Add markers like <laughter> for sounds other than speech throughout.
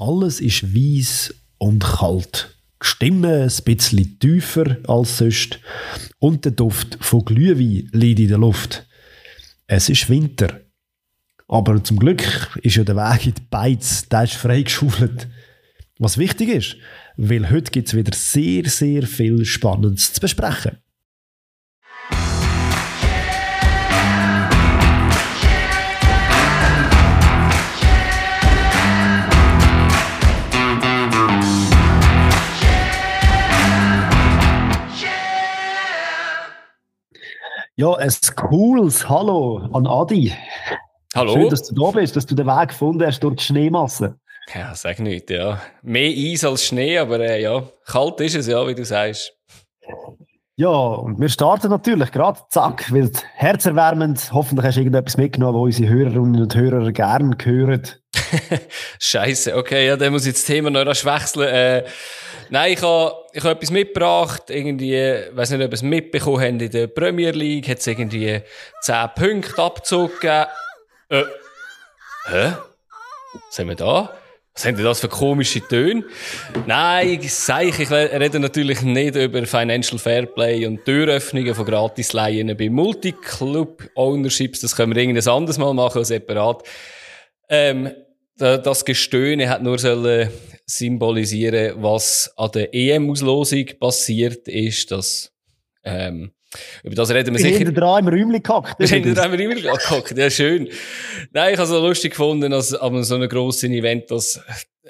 Alles ist weiß und kalt. Die Stimme ein bisschen tiefer als sonst und der Duft von Glühwein liegt in der Luft. Es ist Winter. Aber zum Glück ist ja der Weg in die Beiz, der ist freigeschaufelt. Was wichtig ist, weil heute gibt es wieder sehr, sehr viel Spannendes zu besprechen. Ja, ein cooles Hallo an Adi. Hallo. Schön, dass du da bist, dass du den Weg gefunden hast durch die Schneemasse. Ja, sag nicht, ja. Mehr Eis als Schnee, aber äh, ja, kalt ist es ja, wie du sagst. Ja, und wir starten natürlich gerade, zack, weil herzerwärmend, hoffentlich hast du irgendetwas mitgenommen, wo unsere Hörerinnen und Hörer gerne hören. <laughs> Scheiße, okay, ja, dann muss ich das Thema noch rasch wechseln. Äh, nein, ich habe ich hab etwas mitgebracht, irgendwie, ich weiß nicht, ob ihr es mitbekommen habt, in der Premier League hat es irgendwie 10 Punkte Abzug gegeben. Äh, hä? Was haben wir da? Was haben denn das für komische Töne? Nein, ich sage, ich rede natürlich nicht über Financial Fairplay und Türöffnungen von Gratisleihen bei Multiclub-Ownerships. Das können wir irgendein anderes Mal machen, separat. Ähm, das Gestöhne hat nur sollen symbolisieren, was an der EM-Auslosung passiert ist, dass, ähm, über das reden wir sicher. hinter dran im Räumchen gehackt. Wir haben da immer immer gehockt, ja schön. Nein, ich habe es so lustig gefunden, dass an so einem grossen Event das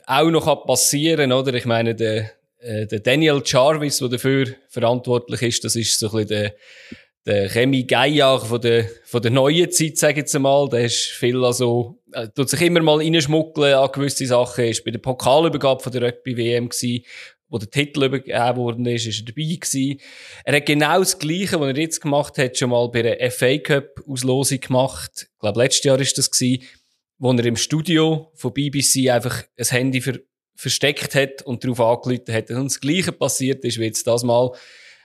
auch noch passieren kann, oder? Ich meine, der, äh, der Daniel Jarvis, der dafür verantwortlich ist, das ist so ein bisschen der, der Remy Gaillard von der, von der neuen Zeit, sage ich jetzt einmal. Der ist viel also, äh, tut sich immer mal reinschmuggeln an gewisse Sachen, ist bei der Pokalübergabe von der Rugby-WM gewesen, wo der Titel übergeben worden ist, ist er dabei gewesen. Er hat genau das Gleiche, was er jetzt gemacht hat, schon mal bei der FA Cup Auslosung gemacht. Ich glaube, letztes Jahr ist das gewesen, wo er im Studio von BBC einfach ein Handy ver versteckt hat und darauf angerufen hat. Und das Gleiche passiert ist wie jetzt das mal.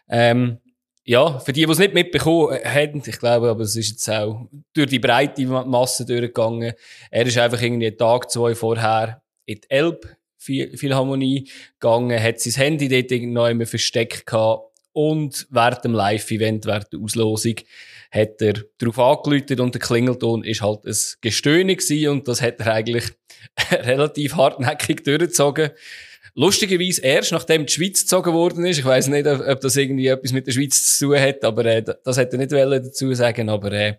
Ähm, ja, für die, die es nicht mitbekommen haben, ich glaube, aber es ist jetzt auch durch die breite Masse durchgegangen. Er ist einfach irgendwie einen Tag, zwei vorher in die Elb Philharmonie gegangen, hat sein Handy dort noch immer versteckt gehabt und während dem Live-Event, während der Auslosung, hat er darauf angelötet und der Klingelton ist halt ein Gestöhne gewesen und das hat er eigentlich <laughs> relativ hartnäckig durchgezogen. Lustigerweise erst nachdem die Schweiz gezogen worden ist. Ich weiß nicht, ob das irgendwie etwas mit der Schweiz zu tun hat, aber äh, das hätte er nicht dazu sagen aber äh,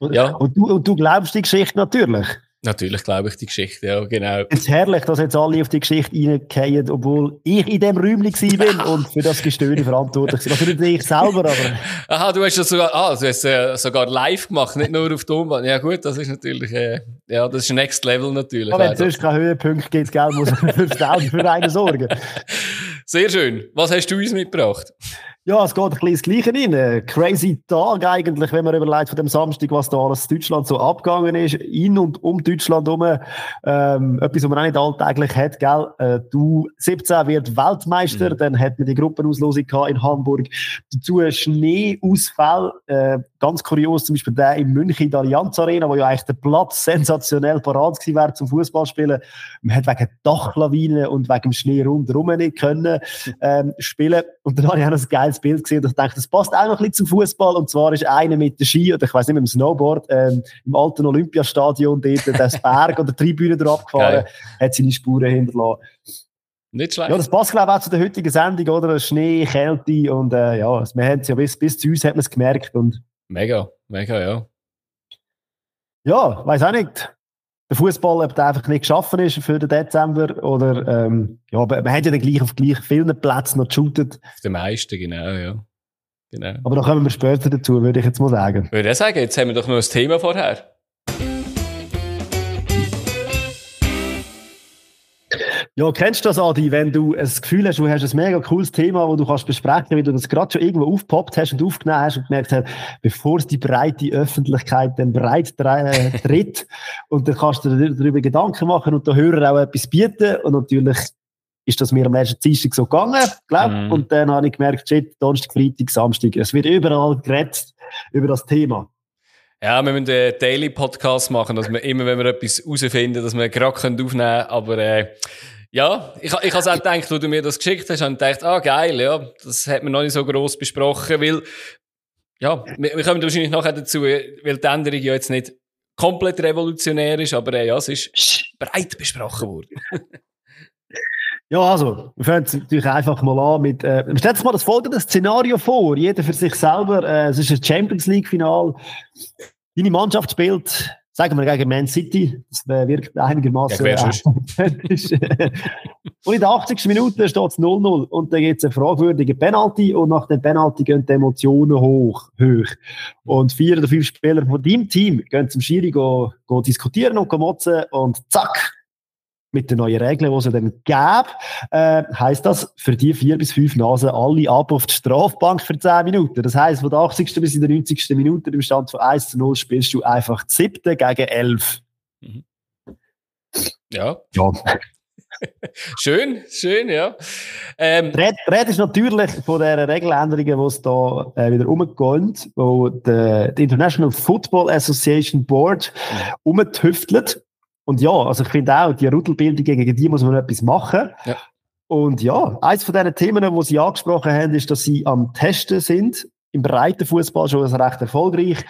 ja. Und du, und du glaubst die Geschichte natürlich? Natürlich glaube ich die Geschichte, ja, genau. Es ist herrlich, dass jetzt alle auf die Geschichte reingehen, obwohl ich in dem Räumchen bin und für das Gestöhne verantwortlich bin. Natürlich nicht ich selber, aber... <laughs> Aha, du hast das sogar, ah, du hast äh, sogar live gemacht, nicht nur auf Tonband. Ja gut, das ist natürlich, äh, ja, das ist Next Level natürlich. Aber wenn es sonst keinen Höhepunkt gibt, gell, muss man <laughs> für einen sorgen. Sehr schön. Was hast du uns mitgebracht? Ja, es geht ein bisschen das Gleiche rein. Ein crazy Tag eigentlich, wenn man überlegt von dem Samstag, was da alles in Deutschland so abgegangen ist, in und um Deutschland herum. Ähm, etwas, was man auch nicht alltäglich hat, gell? Äh, du, 17 wird Weltmeister, mhm. dann hat man die Gruppenauslosung in Hamburg. Dazu Schneeausfall, äh, ganz kurios, zum Beispiel der in München in der Allianz Arena, wo ja eigentlich der Platz sensationell parat gewesen wäre zum Fußballspielen. Man hat wegen Dachlawinen und wegen dem Schnee rundherum nicht können, ähm, spielen. Und dann habe ich auch ein geiles Bild gesehen und ich dachte, das passt auch noch ein bisschen zum Fußball. Und zwar ist einer mit der Ski oder ich weiß nicht, mit dem Snowboard ähm, im alten Olympiastadion dort das Berg oder die Tribüne drauf gefahren, hat seine Spuren hinterlassen. Nicht schlecht. Ja, das passt, glaube ich, auch zu der heutigen Sendung, oder? Schnee, Kälte und äh, ja, wir haben es ja bis, bis zu uns hat man es gemerkt. Und mega, mega, ja. Ja, weiß auch nicht. Der Fußball, ob der einfach nicht geschaffen ist für den Dezember oder ähm, ja, aber man hat ja dann gleich auf gleich vielen Plätzen noch geshootet. Auf den meisten, genau, ja. Genau. Aber da kommen wir später dazu, würde ich jetzt mal sagen. Würde ich sagen, jetzt haben wir doch noch ein Thema vorher. Ja, kennst du das, Adi, wenn du ein Gefühl hast, du hast ein mega cooles Thema, das du kannst besprechen, weil du das gerade schon irgendwo aufgepoppt hast und aufgenommen hast und gemerkt hast, bevor es die breite Öffentlichkeit dann breit <laughs> tritt und dann kannst du dir darüber Gedanken machen und den Hörern auch etwas bieten und natürlich ist das mir am letzten Dienstag so gegangen, glaub. Mm. Und dann habe ich gemerkt, shit, Donnerstag, Freitag, Samstag, es wird überall geredet über das Thema. Ja, wir müssen einen Daily Podcast machen, dass wir immer, wenn wir etwas herausfinden, dass wir gerade aufnehmen können. Aber äh, ja, ich, ich habe auch gedacht, wo du mir das geschickt hast, habe ich gedacht, ah geil, ja, das hat man noch nicht so gross besprochen, weil ja, wir, wir kommen wahrscheinlich nachher dazu, weil die Änderung ja jetzt nicht komplett revolutionär ist, aber äh, ja, es ist breit besprochen worden. <laughs> Ja, also, wir fangen natürlich einfach mal an mit, äh, stellt mal das folgende Szenario vor, jeder für sich selber, äh, es ist ein Champions League Final, deine Mannschaft spielt, sagen wir gegen Man City, das wirkt einigermaßen. Ja, äh, <laughs> und in der 80. Minute steht es 0-0 und dann gibt es eine fragwürdige Penalty und nach dem Penalty gehen die Emotionen hoch, hoch. Und vier oder fünf Spieler von deinem Team gehen zum Schiri go, go diskutieren und go motzen und zack, mit den neuen Regeln, die es dann gäbe, äh, heisst das für die vier bis fünf Nasen alle ab auf die Strafbank für zehn Minuten. Das heisst, von der 80. bis in der 90. Minute im Stand von 1 zu 0 spielst du einfach die siebte gegen elf. Mhm. Ja. Ja. <laughs> schön, schön, ja. Ähm, die Rede ist natürlich von den Regeländerungen, die es da äh, wieder umgehen, wo die, die, International Football Association Board mhm. umtüftelt. Und ja, also ich finde auch, die Rudelbildung, gegen die muss man etwas machen. Ja. Und ja, eins von diesen Themen, die Sie angesprochen haben, ist, dass Sie am Testen sind. Im breiten Fußball schon recht erfolgreich.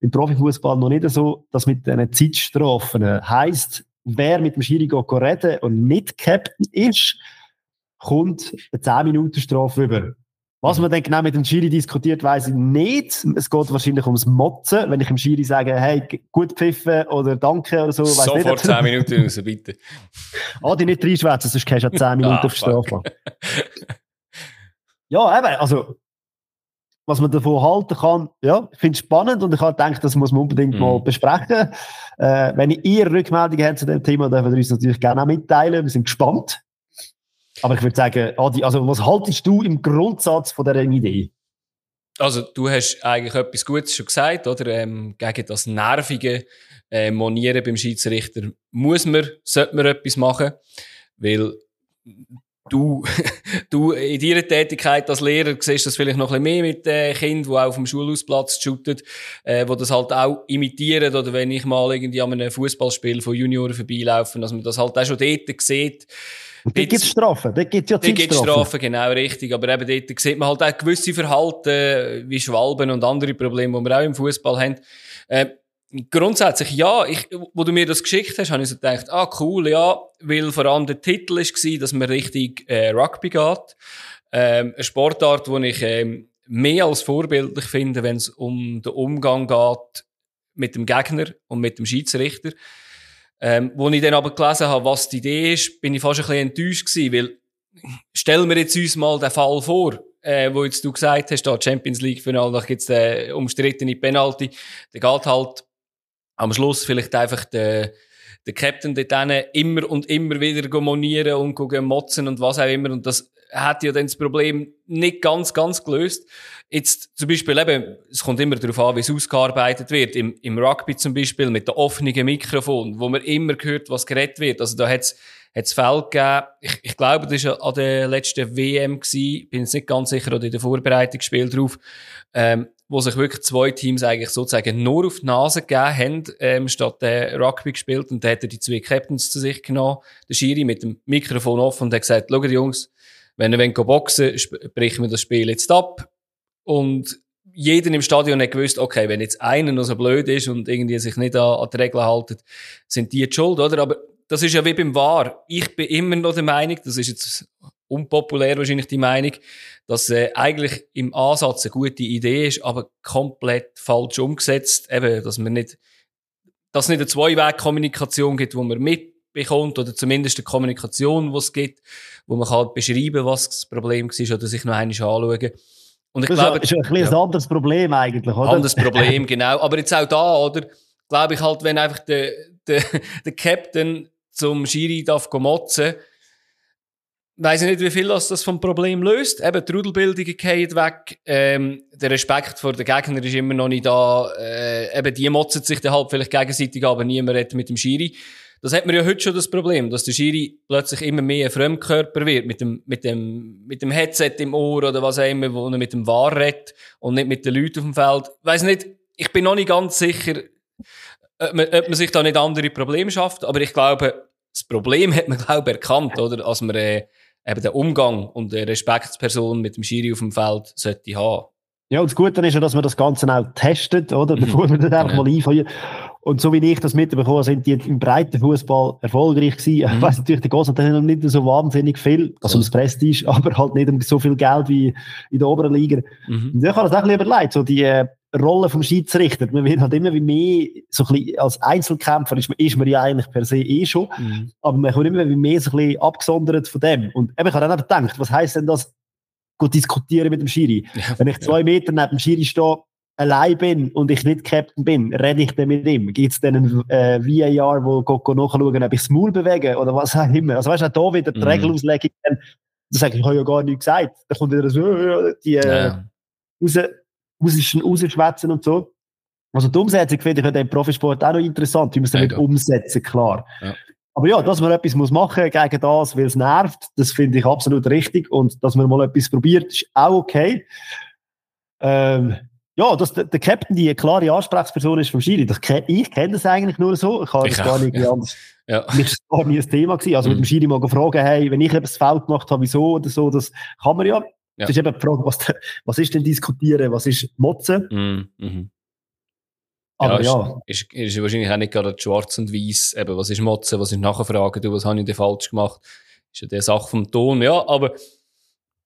Im Profifußball noch nicht so. Das mit diesen Zeitstrafen heisst, wer mit dem Schiri reden und nicht Captain ist, kommt eine 10 Minuten Strafe über. Was man dann genau mit dem Schiri diskutiert, weiß ich nicht. Es geht wahrscheinlich ums Motzen. Wenn ich dem Schiri sage, hey, gut pfiffen oder danke oder so. Sofort nicht. 10 Minuten raus, bitte. ah, die nicht reinschwätzen, sonst gehst du ja 10 <laughs> Minuten ah, auf Strafe. ja, eben, also, was man davon halten kann, ja, ich finde es spannend und ich habe gedacht, das muss man unbedingt mm. mal besprechen. Äh, wenn ihr Rückmeldungen habt zu dem Thema, dürfen wir uns natürlich gerne auch mitteilen. Wir sind gespannt. Aber ich würde sagen, Adi, also was haltest du im Grundsatz von dieser Idee? Also du hast eigentlich etwas Gutes schon gesagt, oder? Ähm, gegen das nervige äh, Monieren beim Schiedsrichter muss man, sollte man etwas machen, weil du, <laughs> du in deiner Tätigkeit als Lehrer siehst das vielleicht noch ein bisschen mehr mit äh, Kindern, die auf dem Schulhausplatz shooten, äh, die das halt auch imitieren, oder wenn ich mal irgendwie an einem Fußballspiel von Junioren vorbeilaufe, dass man das halt auch schon dort sieht, und dort gibt es Strafen, dort gibt es ja Dort gibt Strafen, genau, richtig. Aber eben dort sieht man halt auch gewisse Verhalten, wie Schwalben und andere Probleme, die wir auch im Fußball haben. Äh, grundsätzlich, ja, ich, wo du mir das geschickt hast, habe ich so gedacht, ah, cool, ja, weil vor allem der Titel war, dass man richtig äh, Rugby geht. Ähm, eine Sportart, die ich ähm, mehr als vorbildlich finde, wenn es um den Umgang geht mit dem Gegner und mit dem Schiedsrichter. Ähm, wo ich dann aber gelesen habe, was die Idee ist, bin ich fast ein bisschen enttäuscht gewesen, weil stellen wir jetzt uns mal den Fall vor, äh, wo jetzt du gesagt hast, da Champions League Finale, da gibt's den umstrittene Penalty, der geht halt am Schluss vielleicht einfach der der Captain dort immer und immer wieder monieren und motzen und was auch immer. Und das hat ja dann das Problem nicht ganz, ganz gelöst. Jetzt zum Beispiel eben, es kommt immer darauf an, wie es ausgearbeitet wird. Im, im Rugby zum Beispiel mit dem offenen Mikrofon, wo man immer hört, was geredet wird. Also da hat's hat's Fälle gegeben. Ich, ich glaube, das war an der letzten WM gewesen. Bin jetzt nicht ganz sicher, oder in der Vorbereitungsspiel drauf. Ähm, wo sich wirklich zwei Teams eigentlich sozusagen nur auf die Nase gegeben haben, ähm, statt der Rugby gespielt. Und da hat er die zwei Captains zu sich genommen, der Schiri mit dem Mikrofon offen und hat gesagt, schau Jungs, wenn ihr wollt boxen brechen wir das Spiel jetzt ab. Und jeder im Stadion hat gewusst, okay, wenn jetzt einer noch so blöd ist und irgendwie sich nicht an, an die Regeln haltet, sind die die schuld, oder? Aber das ist ja wie beim War. Ich bin immer noch der Meinung, das ist jetzt unpopulär wahrscheinlich die Meinung, dass äh, eigentlich im Ansatz eine gute Idee ist, aber komplett falsch umgesetzt. Eben, dass man nicht, dass es nicht eine Zwei-Weg-Kommunikation gibt, wo man mitbekommt oder zumindest eine Kommunikation, die es gibt, wo man kann beschreiben, was das Problem war oder sich noch einmal anschauen. Und ich das glaube, ist ein, ein, ja, ein anderes Problem eigentlich, oder? Anderes Problem, <laughs> genau. Aber jetzt auch da, oder? Glaube ich halt, wenn einfach der, der, <laughs> der Captain zum Schiri darf motzen, weiß ich nicht, wie viel das, das vom Problem löst. Eben, die Rudelbildung geht weg. Ähm, der Respekt vor den Gegnern ist immer noch nicht da. Äh, eben, die motzen sich dann halt vielleicht gegenseitig, aber niemand redet mit dem Schiri. Das hat man ja heute schon das Problem, dass der Schiri plötzlich immer mehr ein Fremdkörper wird, mit dem, mit dem, mit dem Headset im Ohr oder was auch immer, wo er mit dem Wahr redet und nicht mit den Leuten auf dem Feld. Weiss nicht, ich bin noch nicht ganz sicher, ob man, ob man sich da nicht andere Probleme schafft, aber ich glaube, das Problem hat man, glaube ich, erkannt, oder? Als man äh, eben den Umgang und die Respektsperson mit dem Schiri auf dem Feld sollte haben. Ja, und das Gute ist ja, dass man das Ganze auch testet, oder? <laughs> Bevor man das einfach ja. mal einfeuert. Und so wie ich das mitbekommen sind die im breiten Fußball erfolgreich gewesen. Mhm. Ich weiss natürlich, der Goss hat nicht so wahnsinnig viel, also das Prestige, <laughs> aber halt nicht so viel Geld wie in der oberen Liga. Mhm. Und ich habe das auch ein bisschen überlegt, so die äh, Rolle vom Schiedsrichter. Man wird halt immer wie mehr, so ein bisschen als Einzelkämpfer ist man, ist man ja eigentlich per se eh schon, mhm. aber man kommt immer wie mehr so ein bisschen abgesondert von dem. Und eben, ich habe dann auch gedacht, was heisst denn das, gut diskutieren mit dem Schiri? <laughs> Ja, Wenn ich zwei ja. Meter neben dem Schiri stehe, allein bin und ich nicht Captain bin, rede ich dann mit ihm? Gibt es dann einen äh, VAR, wo Coco nachschauen, ob ich das Maul bewege oder was auch immer? Also weißt du, auch da wieder die mhm. Regelauslegung, dann, da sage ich, ich habe ja gar nichts gesagt. Da kommt wieder so, äh, die, äh, ja. raus, rausschwätzen und so. Also die Umsetzung finde ich in dem Profisport auch noch interessant, wie man es damit ja, umsetzen, klar. Ja. Aber ja, dass man etwas muss machen gegen das, weil es nervt, das finde ich absolut richtig. Und dass man mal etwas probiert, ist auch okay. Ähm, ja, dass der, der Captain die klare Ansprechperson ist vom Schiri, das, ich kenne das eigentlich nur so. Ich habe das gar nicht ja. anders. Ja. Mich ist gar nie ein Thema gewesen. Also mhm. mit dem Schiri mal fragen, hey, wenn ich etwas Feld gemacht habe, wieso oder so, das kann man ja. Ja. Das ist eben die Frage, was, was ist denn diskutieren, was ist Motzen? Mhm. Mhm. Aber ja, ja. Ist, ist, ist, wahrscheinlich auch nicht gerade schwarz und weiß, eben, was ist Motzen, was ist Nachfragen, du, was habe ich denn falsch gemacht? Ist ja die Sache vom Ton, ja, aber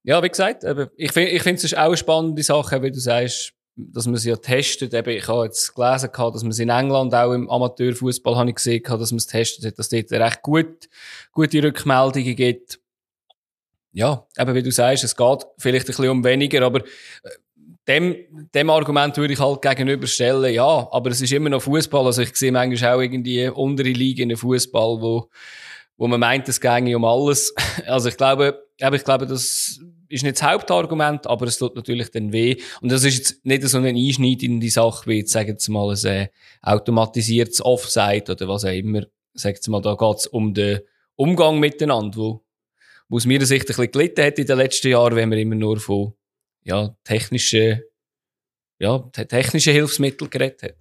ja, wie gesagt, eben, ich finde, ich finde es ist auch eine spannende Sache, wie du sagst, dass man sie ja testet. Eben, ich habe jetzt gelesen, dass man es in England auch im Amateurfußball habe ich gesehen, dass man es testet hat, dass dort recht gut, gute Rückmeldungen gibt. Ja, eben wie du sagst, es geht vielleicht ein bisschen um weniger, aber äh, dem, dem Argument würde ich halt gegenüberstellen, ja, aber es ist immer noch Fußball. Also ich sehe manchmal auch irgendwie untere Liga in Fußball, wo, wo man meint, es ginge um alles. <laughs> Also ich glaube, ich glaube, das ist nicht das Hauptargument, aber es tut natürlich dann weh. Und das ist jetzt nicht so eine einschneidende Sache, wie jetzt, sagen wir mal, ein äh, automatisiertes Offside oder was auch immer. Sagen wir mal, da geht's um den Umgang miteinander, wo, es mir Sicht ein bisschen gelitten hat in den letzten Jahren, wenn man immer nur von, ja, technischen, ja, technischen Hilfsmitteln geredet hat.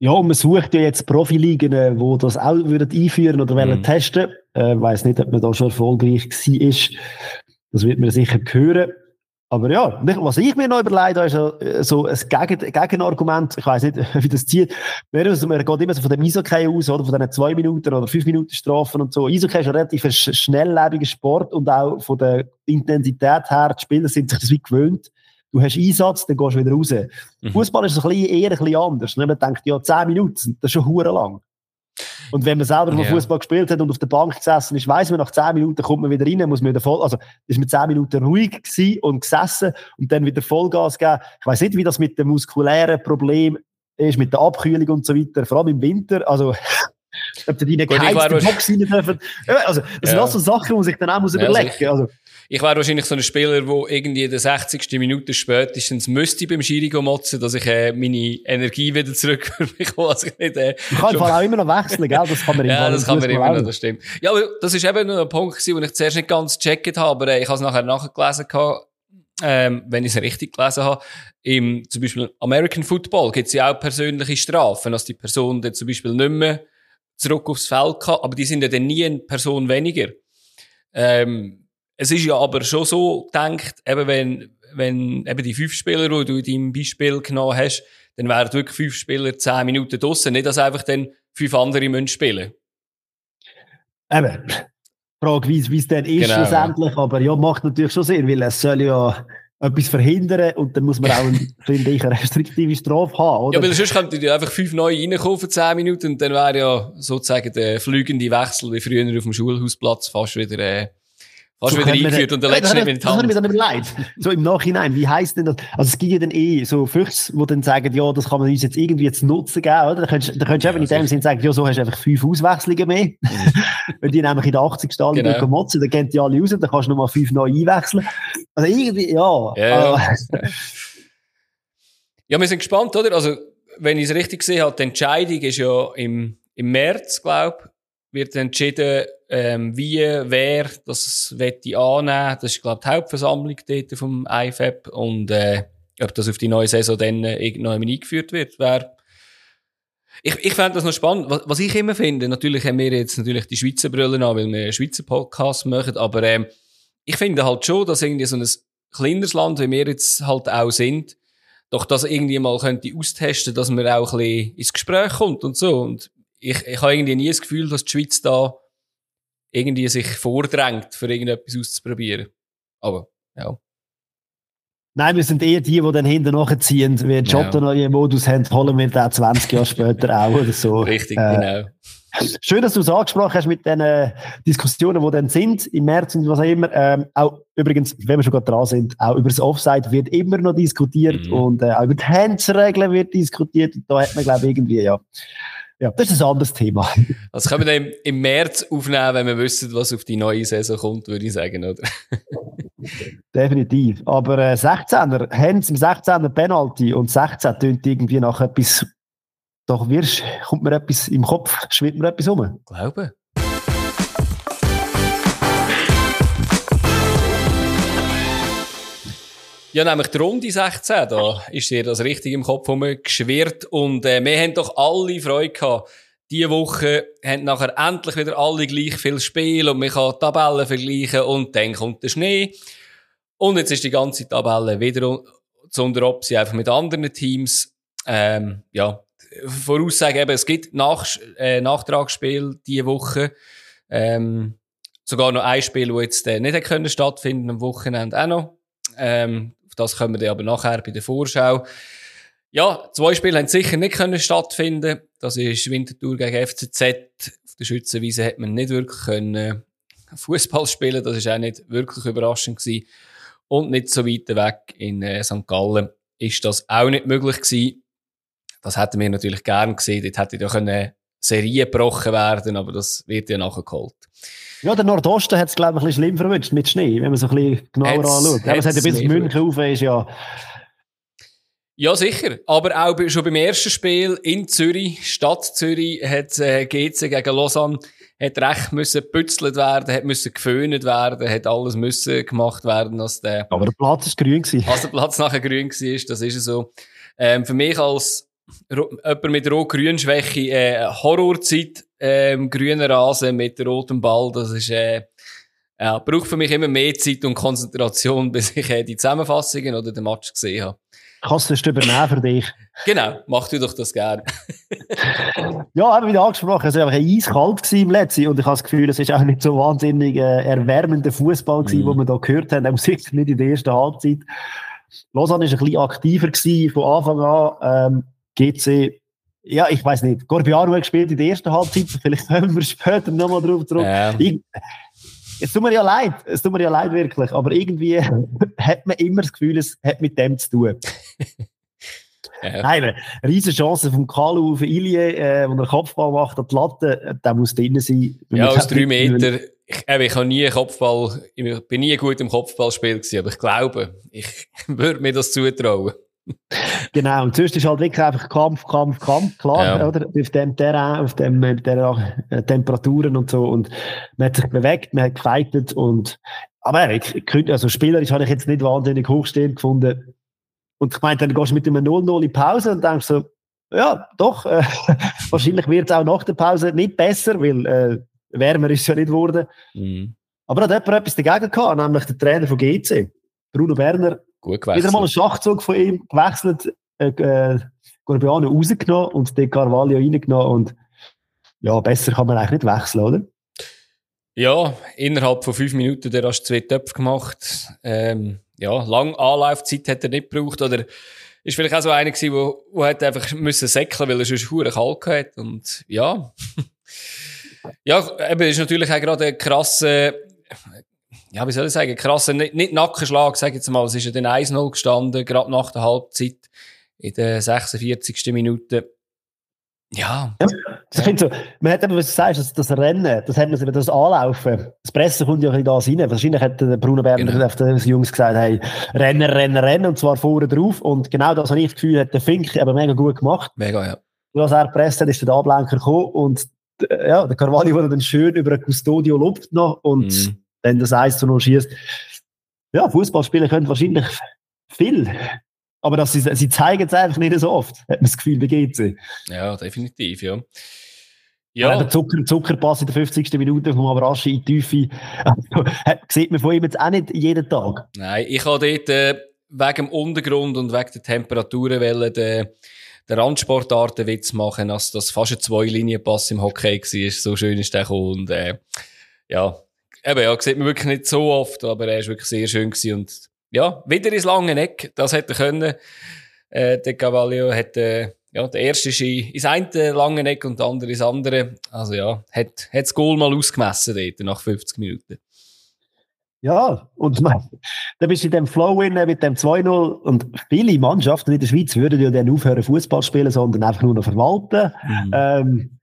Ja, und man sucht ja jetzt Profiligen, die das auch würden einführen oder wollen mm. testen. Ich äh, weiss nicht, ob man da schon erfolgreich war. Das wird man sicher hören. Aber ja, was ich mir noch überlegt habe, ist äh, so ein Gegen Gegenargument. Ich weiß nicht, <laughs> wie das zieht. Man geht immer so von dem Eishockey aus, oder? Von diesen zwei Minuten oder fünf Minuten Strafen und so. Eishockey ist ein relativ schnelllebiger Sport und auch von der Intensität her, die Spieler sind <laughs> sich das wie gewöhnt. Du hast Einsatz, dann gehst du wieder raus. Mhm. Fußball ist ein bisschen, eher ein bisschen anders. Man denkt, ja, zehn Minuten, das ist schon hure lang. Und wenn man selber yeah. Fußball gespielt hat und auf der Bank gesessen ist, weiß man, nach zehn Minuten kommt man wieder rein, muss man wieder voll, also ist man zehn Minuten ruhig gewesen und gesessen und dann wieder Vollgas geben. Ich weiß nicht, wie das mit dem muskulären Problem ist, mit der Abkühlung und so weiter, vor allem im Winter. Also, <laughs> ob die deine Box rein dürfen. Also, das ja. sind alles so Sachen, die man sich dann auch muss überlegen muss. Also, ich wäre wahrscheinlich so ein Spieler, der irgendwie in der 60. Minute spätestens müsste beim Schiri motzen, dass ich äh, meine Energie wieder zurückbekomme. Also ich nicht, äh, du kannst auch immer noch wechseln, gell? Das kann man <laughs> Ja, das kann man immer noch, das stimmt. Ja, aber das ist eben noch ein Punkt gewesen, den ich zuerst nicht ganz gecheckt habe, aber äh, ich habe es nachher nachgelesen gehabt, ähm, wenn ich es richtig gelesen habe, im zum Beispiel American Football gibt es ja auch persönliche Strafen, dass die Person dann zum Beispiel nicht mehr zurück aufs Feld kann, aber die sind ja dann nie eine Person weniger. Ähm, es ist ja aber schon so gedacht, eben wenn, wenn eben die fünf Spieler, die du in deinem Beispiel genommen hast, dann wären wirklich fünf Spieler zehn Minuten draussen, nicht dass einfach dann fünf andere müssen spielen Eben. Frage, wie es dann ist genau, schlussendlich, aber ja, macht natürlich schon Sinn, weil es soll ja etwas verhindern und dann muss man auch, <laughs> finde ich, eine restriktive Strafe haben, oder? Ja, weil sonst könnten die einfach fünf neue reinkommen für zehn Minuten und dann wäre ja sozusagen der flügende Wechsel wie früher auf dem Schulhausplatz fast wieder äh, Hast du so wieder eingeführt und der letzte nicht mit Das hat mir dann leid. So im Nachhinein, wie heisst denn das? Also es gibt ja dann eh so Füchse, die dann sagen, ja, das kann man uns jetzt irgendwie jetzt nutzen geben, oder? Da könntest, da könntest du ja, einfach in dem Sinn sagen, ja, so hast du einfach fünf Auswechslungen mehr. Mhm. <laughs> Wenn die nämlich in der 80 Stall genau. motzen, dann gehen die alle raus, dann kannst du nochmal fünf neu einwechseln. Also irgendwie, ja. Ja, ja. <laughs> ja wir sind gespannt, oder? Also, wenn ich es richtig sehe, die Entscheidung ist ja im, im März, glaube wird entschieden, ähm, wie, wer das wette annehmen. Das ist, glaube ich, die Hauptversammlung dort vom IFAB. Und, äh, ob das auf die neue Saison dann äh, irgendwann eingeführt wird, wäre ich, ich fände das noch spannend. Was, was ich immer finde, natürlich haben wir jetzt natürlich die Schweizer Brüllen an, weil wir einen Schweizer Podcast machen, aber ähm, ich finde halt schon, dass irgendwie so ein kleineres Land, wie wir jetzt halt auch sind, doch das irgendwie mal könnte austesten, dass man auch ein bisschen ins Gespräch kommt und so. Und ich, ich habe irgendwie nie das Gefühl, dass die Schweiz da irgendwie sich vordrängt, für irgendetwas auszuprobieren. Aber, ja. Nein, wir sind eher die, die dann hinten nachziehen. Wenn Jota ja. noch einen Modus haben, holen wir den 20 Jahre später auch oder so. Richtig, äh, genau. Schön, dass du es angesprochen hast mit den äh, Diskussionen, die dann sind, im März und was auch immer. Ähm, auch übrigens, wenn wir schon gerade dran sind, auch über das Offside wird immer noch diskutiert mhm. und äh, auch über die Handsregeln wird diskutiert. Und da hat man, glaube ich, irgendwie, ja, ja, das ist ein anderes Thema. Das können wir dann im März aufnehmen, wenn wir wissen, was auf die neue Saison kommt, würde ich sagen, oder? <laughs> Definitiv. Aber äh, 16er, Hens im 16er Penalty und 16 tönt irgendwie nach etwas, doch wirst, kommt mir etwas im Kopf, schwirrt mir etwas um. Glaube. Ja, nämlich die Runde 16, da ist dir das richtig im Kopf geschwirrt und äh, wir haben doch alle Freude gehabt. Diese Woche haben nachher endlich wieder alle gleich viel Spiel und man kann Tabellen vergleichen und dann kommt der Schnee. Und jetzt ist die ganze Tabelle wieder zu unteropsi einfach mit anderen Teams. Ähm, ja, Voraussagen eben, es gibt Nach äh, Nachtragsspiel diese Woche. Ähm, sogar noch ein Spiel, das jetzt äh, nicht können stattfinden am Wochenende auch noch. Ähm, auf das kommen wir aber nachher bei der Vorschau. Ja, zwei Spiele haben sicher nicht können stattfinden. Das ist Winterthur gegen FCZ. Auf der Schützenwiese hat man nicht wirklich können Fußball spielen. Das ist auch nicht wirklich überraschend gewesen. Und nicht so weit weg in äh, St. Gallen ist das auch nicht möglich gewesen. Das hätten wir natürlich gern gesehen. Dort hätte ja können Serie gebrochen werden, aber das wird ja nachgeholt. Ja, der Nordosten hat es, glaube ich, ein bisschen schlimm verwünscht mit Schnee, wenn man so ein bisschen genauer Hat's, anschaut. Aber es hat ja bis München rauf, ist ja... Ja, sicher. Aber auch schon beim ersten Spiel in Zürich, Stadt Zürich, hat äh, GC gegen Lausanne hat recht müssen gebützelt werden, hat müssen geföhnt werden, hat alles müssen gemacht werden, dass der... Aber der Platz ist grün gewesen. Als der Platz nachher grün war, das ist so. Ähm, für mich als jemand mit Rot-Grün-Schwäche, äh, Horrorzeit, ähm, grüner Rasen mit rotem Ball, das ist, äh, ja, braucht für mich immer mehr Zeit und Konzentration, <laughs> bis ich äh, die Zusammenfassungen oder den Match gesehen habe. Kannst du das übernehmen für dich? Genau, mach du doch das gerne. <laughs> ja, eben wieder angesprochen, es war einfach eiskalt im letzten und ich habe das Gefühl, es ist auch nicht so wahnsinnig äh, erwärmender Fußball mm. wo wir da gehört haben, auch sicher nicht in der ersten Halbzeit. Lausanne war ein bisschen aktiver gewesen von Anfang an. Ähm, GC, ja, ich weiß nicht. Gorbiano hat gespielt in der ersten Halbzeit, vielleicht kommen wir später nochmal drauf zurück. Ja. Ich, es tut mir ja leid, es tut mir ja leid wirklich, aber irgendwie <laughs> hat man immer das Gefühl, es hat mit dem zu tun. <laughs> ja. Nein, eine riesige Chance vom Kalu auf Ilie, äh, wo er Kopfball macht an die Latte, der muss drin sein. Ja, aus drei Meter. Ich, äh, ich, habe nie Kopfball, ich bin nie gut im Kopfballspiel gewesen, aber ich glaube, ich <laughs> würde mir das zutrauen genau, und sonst ist halt wirklich einfach Kampf, Kampf, Kampf, klar, ja. oder? Auf dem Terrain, auf dem, mit der äh, Temperaturen und so. Und man hat sich bewegt, man hat gefeitet und, aber ich, also spielerisch habe ich jetzt nicht wahnsinnig hochstehend gefunden. Und ich meine, dann gehst du mit einem 0-0 in Pause und denkst so, ja, doch, äh, <laughs> wahrscheinlich wird es auch nach der Pause nicht besser, weil äh, wärmer ist es ja nicht geworden. Mhm. Aber da hat jemand etwas dagegen gehabt, nämlich der Trainer von GC, Bruno Berner. Wieder mal einen Schachzug von ihm gewechselt, äh, äh, Gorbiano rausgenommen und den Carvalho reingenommen und ja, besser kann man eigentlich nicht wechseln, oder? Ja, innerhalb von fünf Minuten, der hast zwei Töpfe gemacht. Ähm, ja, lang Anlaufzeit hat er nicht gebraucht, oder ist vielleicht auch so einer gewesen, wo, wo hat einfach müssen säckeln, weil er schon hure kalt hat und ja. <laughs> ja, eben, ist natürlich auch gerade ein krasser, ja, wie soll ich sagen, krasser, nicht, nicht Nackenschlag, sag ich jetzt mal. Es ist ja dann 1-0 gestanden, gerade nach der Halbzeit, in der 46. Minute. Ja. ja ich finde so, man hat eben, was du sagst, das, das Rennen, das hat man das Anlaufen. Das Pressen kommt ja ein bisschen da rein. Wahrscheinlich hat der Bruno Berner genau. auf den Jungs gesagt, hey, Rennen, Rennen, Rennen, und zwar vorne drauf. Und genau das habe ich das Gefühl, hat der Fink aber mega gut gemacht. Mega, ja. Als er gepresst hat, ist der Ablenker gekommen und ja, der Carvalho wurde dann schön über Custodio lobt noch und mm dann das 1 zu 0 schießt. Ja, Fußballspieler können wahrscheinlich viel Aber dass sie, sie zeigen es einfach nicht so oft, hat man das Gefühl, wie geht's Ja, definitiv, ja. Ja. Der Zucker, Zuckerpass in der 50. Minute vom Abraschi in die Tiefe. <laughs> Also, sieht man von ihm jetzt auch nicht jeden Tag. Nein, ich habe dort äh, wegen dem Untergrund und wegen der Temperaturen wollen, den, den Randsportarten Witz machen, dass das fast ein Zwei-Linien-Pass im Hockey war. So schön ist der gekommen. Und, äh, ja, eben, ja, sieht man wirklich nicht so oft, aber er ist wirklich sehr schön gewesen. Und ja, wieder ins lange Eck. Das hätte er können. Äh, der Cavallio hätte, ja, der erste ist ins eine lange Eck und der andere ins andere. Also ja, hat, hat das Goal mal ausgemessen dort, nach 50 Minuten. Ja, und dann bist du in dem Flow in, mit dem 2-0 und viele Mannschaften in der Schweiz würden ja dann aufhören Fußball spielen, sondern einfach nur noch verwalten. Mhm. Ähm,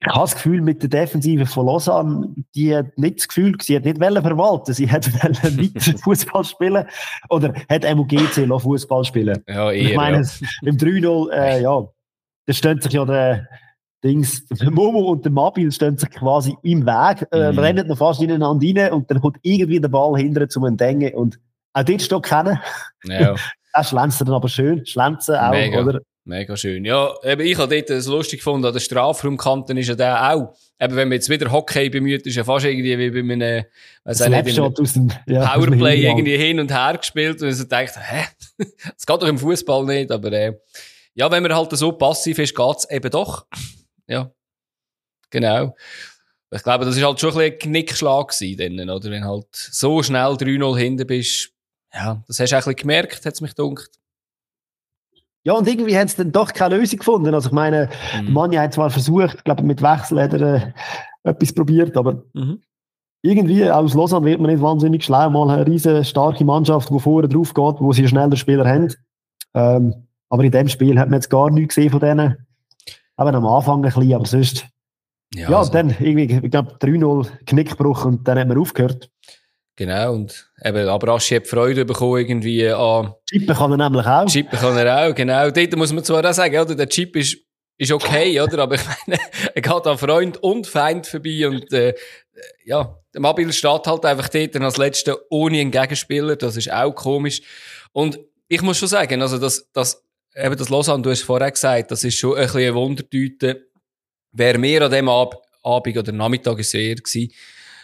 ich habe das Gefühl, mit der Defensive von Lausanne, die hat nicht das Gefühl, sie hat nicht verwalten sie hat <laughs> weiter <laughs> Fußball spielen oder hat MUGC Fußball spielen. Ja, eher, ich meine, ja. im 3-0, äh, ja, da steht sich ja der Dings, der Momo und der Mabil stehen sich quasi im Weg, äh, mhm. rennen noch fast ineinander rein und dann kommt irgendwie der Ball hinterher zum Entdecken und auch dort steht keiner. Ja. <laughs> er schlänzt dann aber schön, schlänzen auch, Mega. oder? Mega schön. Ja, eben, ich habe dort es lustig gefunden, an der Strafraumkante ist ja der auch. Eben, wenn man jetzt wieder Hockey bemüht, ist ja fast irgendwie wie bei einem, weiss nicht, aus dem, ja, Powerplay irgendwie hin und her gespielt und ich denkt, hä? <laughs> Das geht doch im Fußball nicht, aber, äh, ja, wenn man halt so passiv ist, geht's eben doch. Ja. Genau. Ich glaube, das ist halt schon ein bisschen ein Knickschlag gewesen, oder? Wenn halt so schnell 3-0 hinten bist, ja, das hast du auch ein bisschen gemerkt, hat's mich gedacht. Ja, und irgendwie haben sie dann doch keine Lösung gefunden. Also ich meine, mhm. Manja hat zwar versucht, ich glaube mit Wechsel hat er äh, etwas probiert, aber mhm. irgendwie aus Lausanne wird man nicht wahnsinnig schlau. Mal eine riesige starke Mannschaft, die vorne drauf geht, wo sie schneller Spieler haben. Ähm, aber in dem Spiel hat man jetzt gar nichts gesehen von denen. Aber am Anfang ein bisschen, aber sonst. Ja, ja also. dann irgendwie, ich glaube, 3-0 Knickbruch und dann hat man aufgehört. Genau, und eben, aber Aschi hat Freude bekommen irgendwie an... Chippen kann er nämlich auch. Chippen kann er auch, genau. Dort muss man zwar auch sagen, oder, der Chip ist, ist okay, <laughs> oder, aber ich meine, er geht an Freund und Feind vorbei und, äh, ja, der Mabil steht halt einfach dort als Letzter ohne einen Gegenspieler, das ist auch komisch. Und ich muss schon sagen, also das, das, eben das Lausanne, du hast vorher gesagt, das ist schon ein bisschen eine Wundertüte. Wer mehr an dem Ab Abend oder Nachmittag sehr gewesen,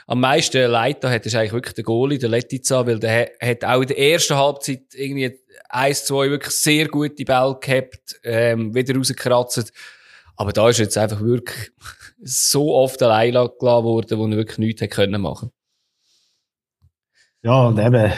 am meisten Leid da hat, ist eigentlich wirklich der Goalie, der Letica, weil der hat auch in der ersten Halbzeit irgendwie eins, zwei wirklich sehr gute Bälle gehabt, ähm, wieder rausgekratzt. Aber da ist jetzt einfach wirklich so oft allein gelassen worden, wo er wirklich nichts hätte können machen. Ja, und eben,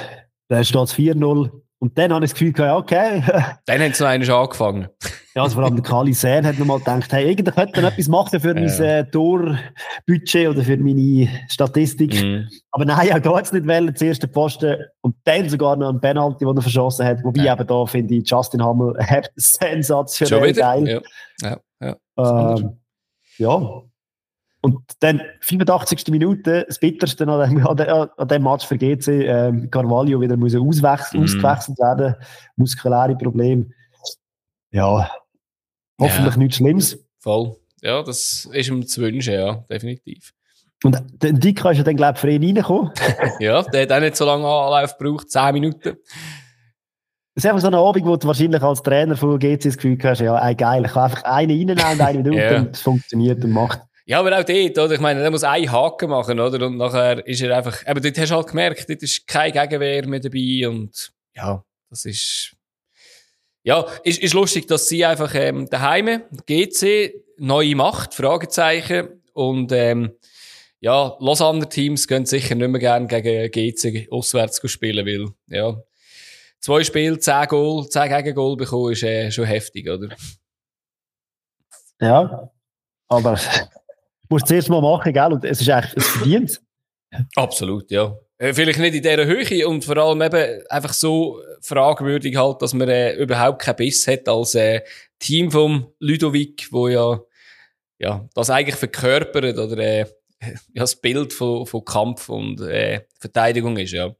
da steht 4-0 und dann habe ich das Gefühl gehabt, okay. <laughs> dann haben sie noch einmal angefangen. ja, also vor allem der Kali Sehn hat nochmal gedacht, hey, irgendwie könnte man etwas machen für ja. mein äh, Torbudget oder für meine Statistik. Mhm. Aber nein, da hat es nicht wollen, das erste Posten und dann sogar noch ein Penalty, den er verschossen hat. Wobei ja. eben da finde ich Justin Hammel sensationell geil. Ja, ja. ja. Ähm, ja. Und dann, 85. Minute, das Bitterste an dem, an dem, Match für GC, äh, Carvalho wieder muss auswechseln, mm. ausgewechselt werden, muskuläre Probleme. Ja, hoffentlich ja. nichts Schlimmes. Voll. Ja, das ist ihm zu wünschen, ja, definitiv. Und der Dika ist ja dann, glaube ich, für ihn reingekommen. <laughs> ja, der hat auch nicht so lange Anlauf gebraucht, 10 Minuten. Das ist einfach so ein Abend, wo du wahrscheinlich als Trainer von GC das Gefühl hast, ja, ey, geil, ich kann einfach einen reinnehmen und einen <laughs> wieder ja. und es funktioniert und macht. Ja, aber auch dort, oder? Ich meine, der muss einen Haken machen, oder? Und nachher ist er einfach, aber dort hast du halt gemerkt, dort ist kein Gegenwehr mehr dabei und, ja, das ist, ja, ist, ist lustig, dass sie einfach, ähm, daheim, GC, neue Macht, Fragezeichen, und, ähm, ja, Lausanne Teams gehen sicher nicht mehr gerne gegen GC auswärts spielen, weil, ja, zwei Spiele, zehn Goal, zehn Gegengol bekommen, ist äh, schon heftig, oder? Ja, aber musst du zuerst mal machen, gell? Und es ist eigentlich, es verdient. Absolut, ja. Äh, vielleicht nicht in dieser Höhe und vor allem eben einfach so fragwürdig halt, dass man äh, überhaupt keinen Biss hat als äh, Team vom Ludovic, wo ja, ja das eigentlich verkörpert oder äh, <laughs> ja, das Bild von, von Kampf und äh, Verteidigung ist, ja.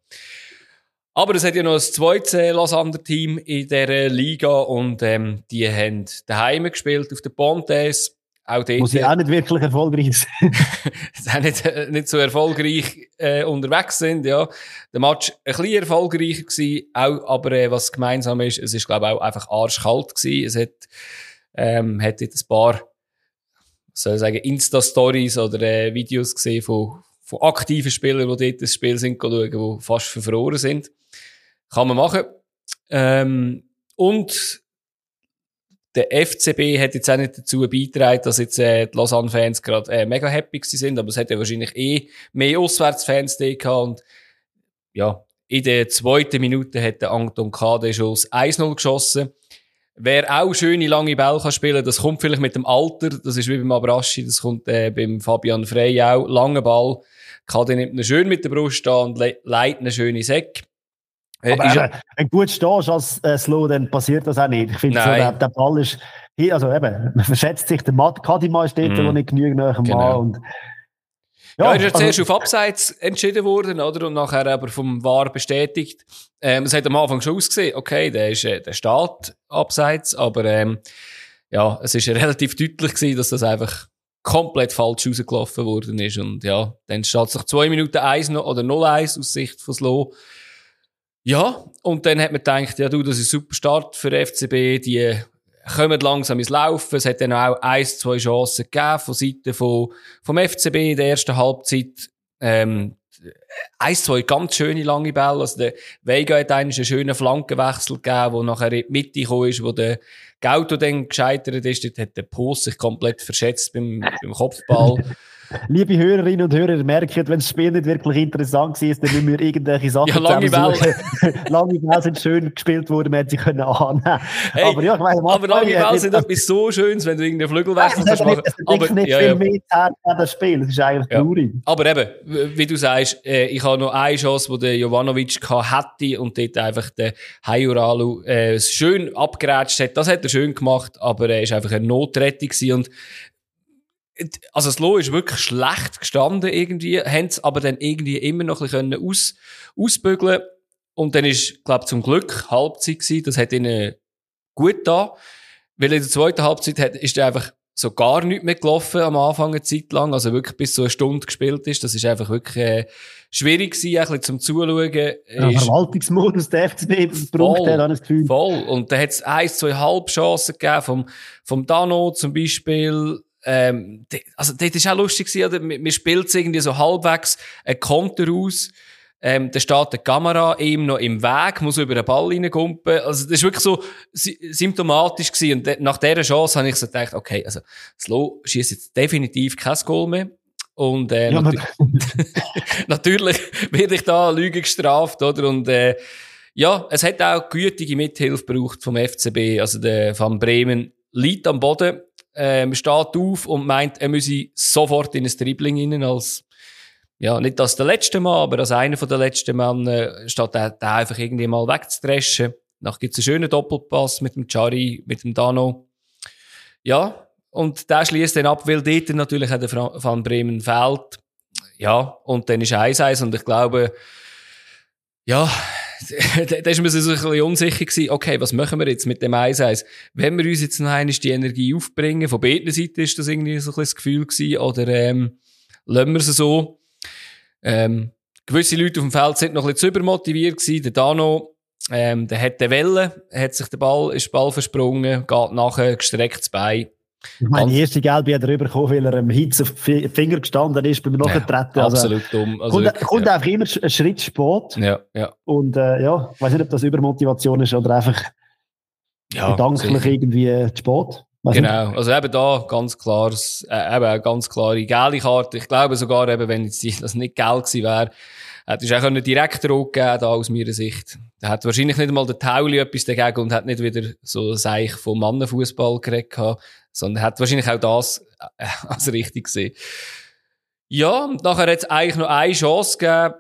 Aber es hat ja noch ein zweites äh, Lausanne-Team in dieser Liga und ähm, die haben daheim gespielt auf den Pontes auch dort. Muss ja auch nicht wirklich erfolgreich sein. <laughs> auch nicht, äh, nicht so erfolgreich äh, unterwegs sind, ja. Der Match ein bisschen erfolgreicher gewesen, auch, aber äh, was gemeinsam ist, es ist, glaube ich, auch einfach arschkalt gewesen. Es hat, ähm, hat ein paar, soll ich sagen, Insta-Stories oder äh, Videos gesehen von, von aktiven Spielern, die dort das Spiel sind, schauen, die fast verfroren sind. Kann man machen. Ähm, und der FCB hat jetzt auch nicht dazu beigetragen, dass jetzt äh, die Lausanne-Fans gerade äh, mega happy sind, aber es hat ja wahrscheinlich eh mehr Auswärtsfans gehabt und ja, in der zweiten Minute hat der Anton Kade schon das 1-0 geschossen. Wer auch schöne lange Bälle kann spielen, das kommt vielleicht mit dem Alter, das ist wie beim Abraschi, das kommt äh, beim Fabian Frey auch, lange Ball. Kade nimmt ihn schön mit der Brust an und le leitet einen schönen Säck. Äh, aber ist, wenn du gut stehst als äh, Slow, dann passiert das auch nicht. Ich finde, so, der, der, Ball ist, also eben, man verschätzt sich, der Kadima steht mm. da, nicht genügend nach dem genau. Und, ja, ja, er ist also, zuerst auf Abseits entschieden worden, oder? Und nachher aber vom VAR bestätigt. Ähm, es hat am Anfang schon ausgesehen, okay, der ist, äh, der steht Abseits, aber, ähm, ja, es ist <laughs> relativ deutlich gewesen, dass das einfach komplett falsch rausgelaufen worden ist. Und ja, dann steht sich zwei Minuten 1 oder 0-1 aus Sicht von Slow. Ja, und dann hat man gedacht, ja du, das ist ein super Start für FCB, die kommen langsam ins Laufen. Es hat dann auch ein, zwei Chancen gegeben von Seiten von, vom FCB in der ersten Halbzeit. Ähm, ein, zwei ganz schöne lange Bälle. Also der Vega hat einen schönen Flankenwechsel gegeben, wo nachher in die Mitte gekommen ist, wo der Gauto dann gescheitert ist. Dort hat der Post sich komplett verschätzt beim, beim Kopfball. <laughs> Liebe Hörerinnen und Hörer, merkt, wenn das Spiel nicht wirklich interessant war, dann müssen wir irgendwelche Sachen ja, lange Bälle. <laughs> lange Bälle sind schön gespielt worden, man hätte sie können annehmen. Hey, aber ja, ich meine, aber lange Bälle sind etwas so Schönes, wenn du irgendeinen Flügelwechsel kannst machen. Es aber nicht ja, viel ja. mehr Zeit an das Spiel, das ist eigentlich ja. traurig. Aber eben, wie du sagst, äh, ich habe noch eine Chance, die der Jovanovic hätte und dort einfach der Hayuralu äh, schön abgerätscht hat. Das hat er schön gemacht, aber er ist einfach eine Notrettung gewesen und also das Lo ist wirklich schlecht gestanden irgendwie, haben es aber dann irgendwie immer noch ein bisschen aus, ausbügeln. Und dann ist, glaube zum Glück Halbzeit gewesen, das hat ihnen gut da, weil in der zweiten Halbzeit hat, ist er einfach so gar nichts mehr gelaufen am Anfang eine Zeit lang, also wirklich bis so eine Stunde gespielt ist, das ist einfach wirklich äh, schwierig gewesen, ein bisschen zum Zuschauen. Ja, Verwaltungsmodus der FCB braucht er, das Gefühl. Voll, und da hat es ein, zwei Halbchancen gegeben, vom, vom Dano zum Beispiel, ähm, also das ist auch lustig gewesen, oder? Man spielt irgendwie so halbwegs ein Konter aus, ähm, da steht eine Kamera ihm noch im Weg, muss über den Ball reingumpen. Also, das ist wirklich so symptomatisch gewesen. Und nach dieser Chance habe ich so gedacht, okay, also, Slow schießt jetzt definitiv kein Goal mehr. Und, äh, ja, natür <laughs> natürlich werde ich da Lüge gestraft, oder? Und, äh, ja, es hat auch gütige Mithilfe gebraucht vom FCB. Also, der Van Bremen liegt am Boden ähm, steht auf und meint, er müsse sofort in ein Dribbling rein als, ja, nicht als der letzte Mann, aber als einer von der letzten Mann, äh, statt der einfach irgendwie mal wegzudreschen. Nach gibt's einen schönen Doppelpass mit dem Chari, mit dem Dano. Ja, und der schließt dann ab, weil dort natürlich auch der Van Bremen fehlt. Ja, und dann ist 1-1 und ich glaube, ja, <laughs> da ist man sich ein bisschen unsicher gewesen, okay, was machen wir jetzt mit dem 1-1? Wenn wir uns jetzt noch einmal die Energie aufbringen, von beiden Seiten ist das irgendwie so ein bisschen das Gefühl gewesen, oder, ähm, lassen wir es so. Ähm, gewisse Leute auf dem Feld sind noch ein bisschen zu übermotiviert gewesen. Der Dano, ähm, der hat den Welle, hat sich den Ball, ist den Ball versprungen, geht nachher gestreckt Bein. Ich meine, die erste Gelbe hat er bekommen, weil er im Hitz auf die Finger gestanden ist beim Nachtreten. Ja, also, absolut dumm. Also kommt, wirklich, kommt ja. einfach immer einen Schritt spät. Ja, ja. Und äh, ja, ich weiß nicht, ob das Übermotivation ist oder einfach ja, gedanklich sicher. irgendwie zu spät. Weiß genau, also eben da ganz klar, äh, eben ganz klare gelbe Karte. Ich glaube sogar eben, wenn jetzt das nicht gelb gewesen wäre, hätte es auch direkten Rot da aus meiner Sicht. Da hat wahrscheinlich nicht einmal der Tauli etwas dagegen und hat nicht wieder so Seich vom Mannenfußball geredet gehabt sondern hat wahrscheinlich auch das äh, <laughs> als richtig gesehen. Ja, und nachher hat es eigentlich noch eine Chance gegeben.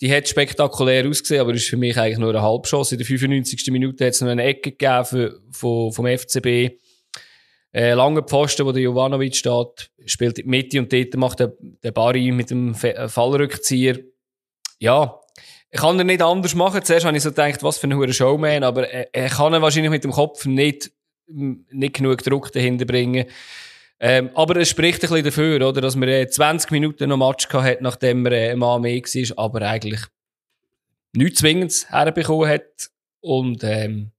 Die hat spektakulär ausgesehen, aber ist für mich eigentlich nur eine Halbchance. In der 95. Minute hat es noch eine Ecke gegeben für, vom, vom FCB. Äh, lange Pfosten, wo der Jovanovic steht, spielt in die Mitte und dort macht der, der Barry mit dem äh, Fallrückzieher. Ja, ich kann er nicht anders machen. Zuerst habe ich so gedacht, was für ein hoher Showman, aber er, er kann ihn wahrscheinlich mit dem Kopf nicht nicht genug Druck dahinter bringen. Ähm, aber es spricht ein bisschen dafür, oder, dass man 20 Minuten noch Match hat, nachdem man äh, Mann mehr war, aber eigentlich nichts Zwingendes herbekommen hat. Und, ähm,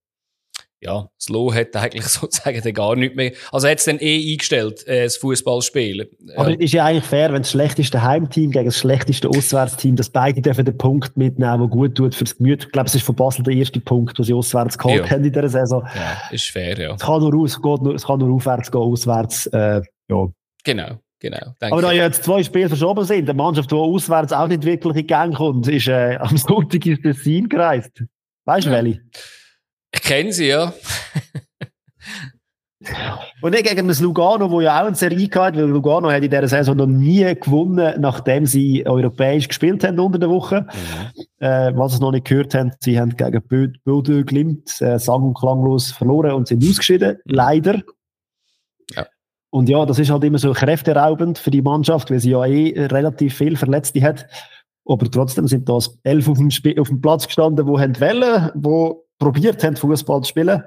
ja, Slow hat eigentlich <laughs> sozusagen gar nichts mehr. Also er hat es dann eh eingestellt, äh, das Fußballspielen. Aber ja. ist ja eigentlich fair, wenn das schlechteste Heimteam gegen das schlechteste Auswärtsteam, dass beide dürfen den Punkt mitnehmen, der gut tut fürs Gemüt. Ich glaube, es ist von Basel der erste Punkt, den sie auswärts geholt ja. haben in dieser Saison. Ja, ist fair, ja. Es kann nur, aus, geht nur, es kann nur aufwärts gehen, auswärts, äh, ja. Genau. Genau, Aber da jetzt zwei Spiele verschoben sind, eine Mannschaft, die auswärts auch nicht wirklich in Gang kommt, ist äh, am Sonntag ins Tessin gereist. Weißt du, ja. welche? Ich kenne sie, ja. <laughs> Und nicht gegen das Lugano, wo ja auch eine Serie hatte, weil Lugano hat in dieser Saison noch nie gewonnen, nachdem sie europäisch gespielt haben unter der Woche. Mhm. Äh, was sie noch nicht gehört haben, sie haben gegen Böde Glimt äh, sang- und klanglos verloren und sind ausgeschieden. Mhm. Leider. Ja. Und ja, das ist halt immer so kräfteraubend für die Mannschaft, weil sie ja eh relativ viel Verletzte hat. Aber trotzdem sind da elf auf dem, auf dem Platz gestanden, die haben wollen, wo probiert haben, Fußball zu spielen.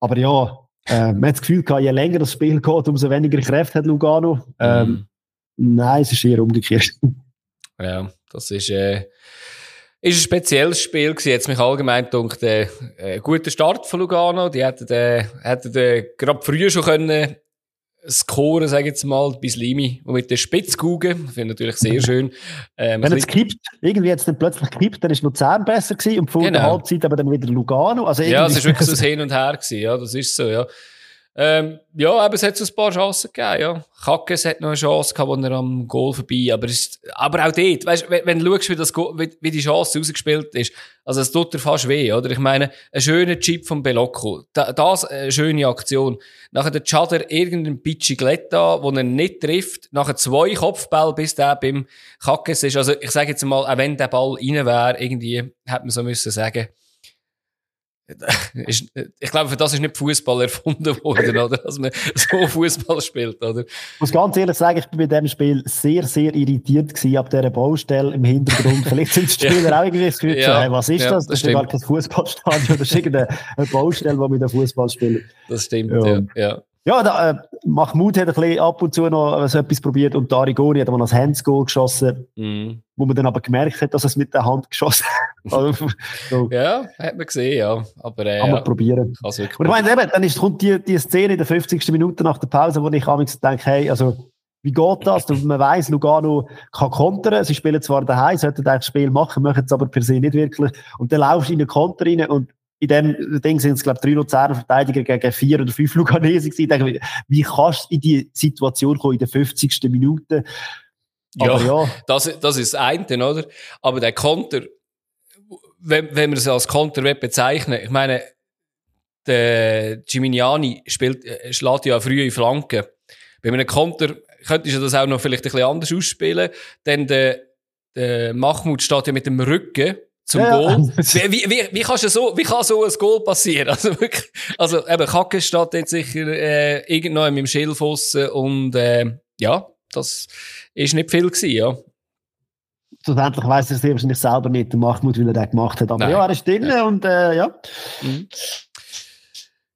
Aber ja, äh, man hat das Gefühl gehabt, je länger das Spiel geht, umso weniger Kräfte hat Lugano. Ähm, mhm. Nein, es ist eher umgekehrt. Ja, das ist, äh, ist ein spezielles Spiel gewesen. Jetzt mich allgemein gedacht, äh, ein guter Start von Lugano. Die hätten, äh, hätten äh, gerade früher schon können scoren, sage ich jetzt mal, bis Limi und mit der Spitzkugel. Finde ich natürlich sehr schön. <laughs> Ähm, Wenn es kippt, irgendwie jetzt dann plötzlich kippt, dann ist Luzern besser gewesen und vor genau. der Halbzeit aber dann wieder Lugano. Also ja, es ist wirklich so <laughs> ein Hin und Her gewesen, ja, das ist so, ja. Ähm, ja, aber es hat so ein paar Chancen gegeben, ja. Kackes hat noch eine Chance gehabt, wo er am Goal vorbei, aber ist, aber auch dort, weißt, wenn, wenn du schaust, wie das, wie, wie die Chance rausgespielt ist, also es tut dir fast weh, oder? Ich meine, ein schöner Chip von Belocco, da, das, eine schöne Aktion. Nachher der Chader irgendein Pichigletta, wo er nicht trifft, nachher zwei Kopfbälle, bis der beim Kackes ist. Also, ich sage jetzt mal, auch wenn der Ball rein wäre, irgendwie, hätte man so müssen sagen, <laughs> ich glaube, für das ist nicht Fußball erfunden worden, oder? Dass man so Fußball spielt, oder? Ich muss ganz ehrlich sagen, ich bin bei diesem Spiel sehr, sehr irritiert gewesen ab dieser Baustelle im Hintergrund. <laughs> Vielleicht sind die Spieler ja. auch irgendwie das Gefühl, ja. hey, was ist ja, das? Das, das ist gar kein Fußballstadion, das ist irgendeine Baustelle, wo wir den Fußball spielen. Das stimmt, ja. ja. Ja, da, äh, Mahmoud hat ein bisschen ab und zu noch so etwas probiert und Darigoni hat mal ein Handsgoal geschossen, mm. wo man dann aber gemerkt hat, dass er es mit der Hand geschossen hat. Also, <laughs> so. Ja, hat man gesehen, ja. Aber, äh, Kann man ja. probieren. Und ich meine, eben, dann ist, kommt die, die Szene in der 50. Minute nach der Pause, wo ich denke, hey, also, wie geht das? Und man weiss, Lugano kann kontern. Sie spielen zwar daheim, sollten das Spiel machen, machen es aber per se nicht wirklich. Und dann laufst du in den Konter rein und in dem Ding sind es, glaube ich, drei Luzerner Verteidiger gegen vier oder fünf Luganese gewesen. denke, wie kannst du in die Situation kommen in der 50. Minute? Aber ja, ja. Das, das ist das eine, oder? Aber der Konter, wenn, wenn man es als Konter bezeichnen ich meine, der Gimignani spielt, äh, schlägt ja früh in Flanken. Bei einem Konter könntest du das auch noch vielleicht ein bisschen anders ausspielen, denn der, der Mahmoud steht ja mit dem Rücken zum ja, Goal. <laughs> Wie, wie, wie, kannst du so, wie kann so ein Goal passieren? <laughs> Also wirklich, also eben Kacke steht jetzt sicher äh, irgendwo im Schilfuss und äh, ja, das ist nicht viel gewesen, ja. Schlussendlich weiss er es wahrscheinlich selber nicht, der Mahmoud, wie er das gemacht hat. Aber Nein. ja, er ist drin ja. und äh, ja. Mhm.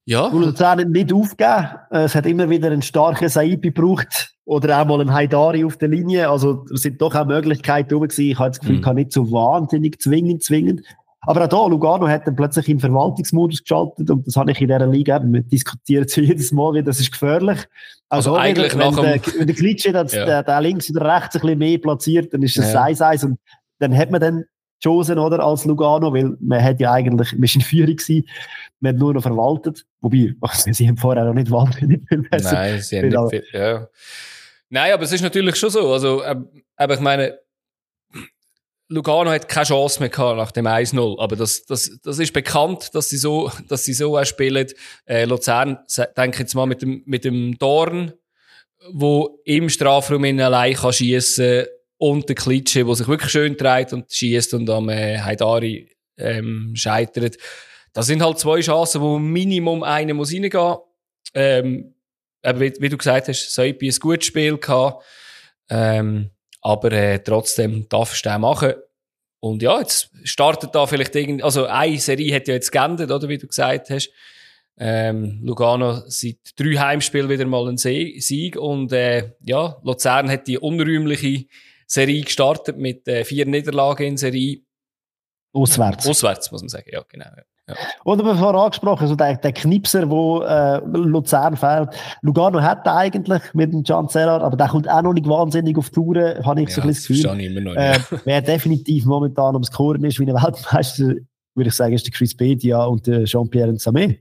Ja. Und Luzern nicht aufgeben. Es hat immer wieder einen starken Saipi gebraucht oder auch mal einen Haidari auf der Linie. Also es sind doch auch Möglichkeiten rum gewesen. Ich habe das Gefühl, mhm. kann nicht so wahnsinnig zwingend, zwingend. Aber auch da, Lugano hat dann plötzlich in Verwaltungsmodus geschaltet und das habe ich in dieser Liga eben, wir diskutieren es jedes Mal, wie das ist gefährlich. Also, also eigentlich wenn, nach der, wenn der Klitsche <laughs> ja. der, der links oder rechts ein bisschen mehr platziert, dann ist das ja. 1-1 und dann hat man dann Chosen, oder, als Lugano, weil man hat ja eigentlich, man war in Führung gewesen, man hat nur noch verwaltet, wobei, also, <laughs> sie haben vorher auch nicht wahnsinnig viel besser. Nein, sie haben nicht viel, ja. Nein, aber es ist natürlich schon so, also, äh, aber ich meine, Lugano hat keine Chance mehr gehabt nach dem 1-0, aber das, das, das ist bekannt, dass sie so, dass sie so auch spielen. Äh, Luzern, denke jetzt mal mit dem, mit dem Dorn, wo im Strafraum in allein kann schiessen und der Klitsche, der sich wirklich schön dreht und schießt und am äh, Haidari ähm, scheitert. Das sind halt zwei Chancen, wo Minimum eine muss reingehen. Ähm, aber wie, wie, du gesagt hast, Seipi ein gutes Spiel gehabt. Ähm, aber äh, trotzdem darfst du den machen. Und ja, jetzt startet da vielleicht irgendwie, also eine Serie hat ja jetzt geändert, oder wie du gesagt hast. Ähm, Lugano seit drei Heimspielen wieder mal ein Sieg und äh, ja, Luzern hat die unrühmliche Serie gestartet mit äh, vier Niederlagen in Serie. Auswärts. Auswärts, muss man sagen, ja, genau. Ja. Und wir vorhin angesprochen, also der, der Knipser, wo äh, Luzern fehlt. Lugano hat er eigentlich mit dem Can Serrar, aber der kommt auch noch nicht wahnsinnig auf die Touren, habe ich ja, so ein bisschen das Gefühl. Immer noch, ja. äh, wer definitiv momentan ums Scoren ist wie ein Weltmeister, würde ich sagen, ist der Chris Bedia und der Jean-Pierre Samé.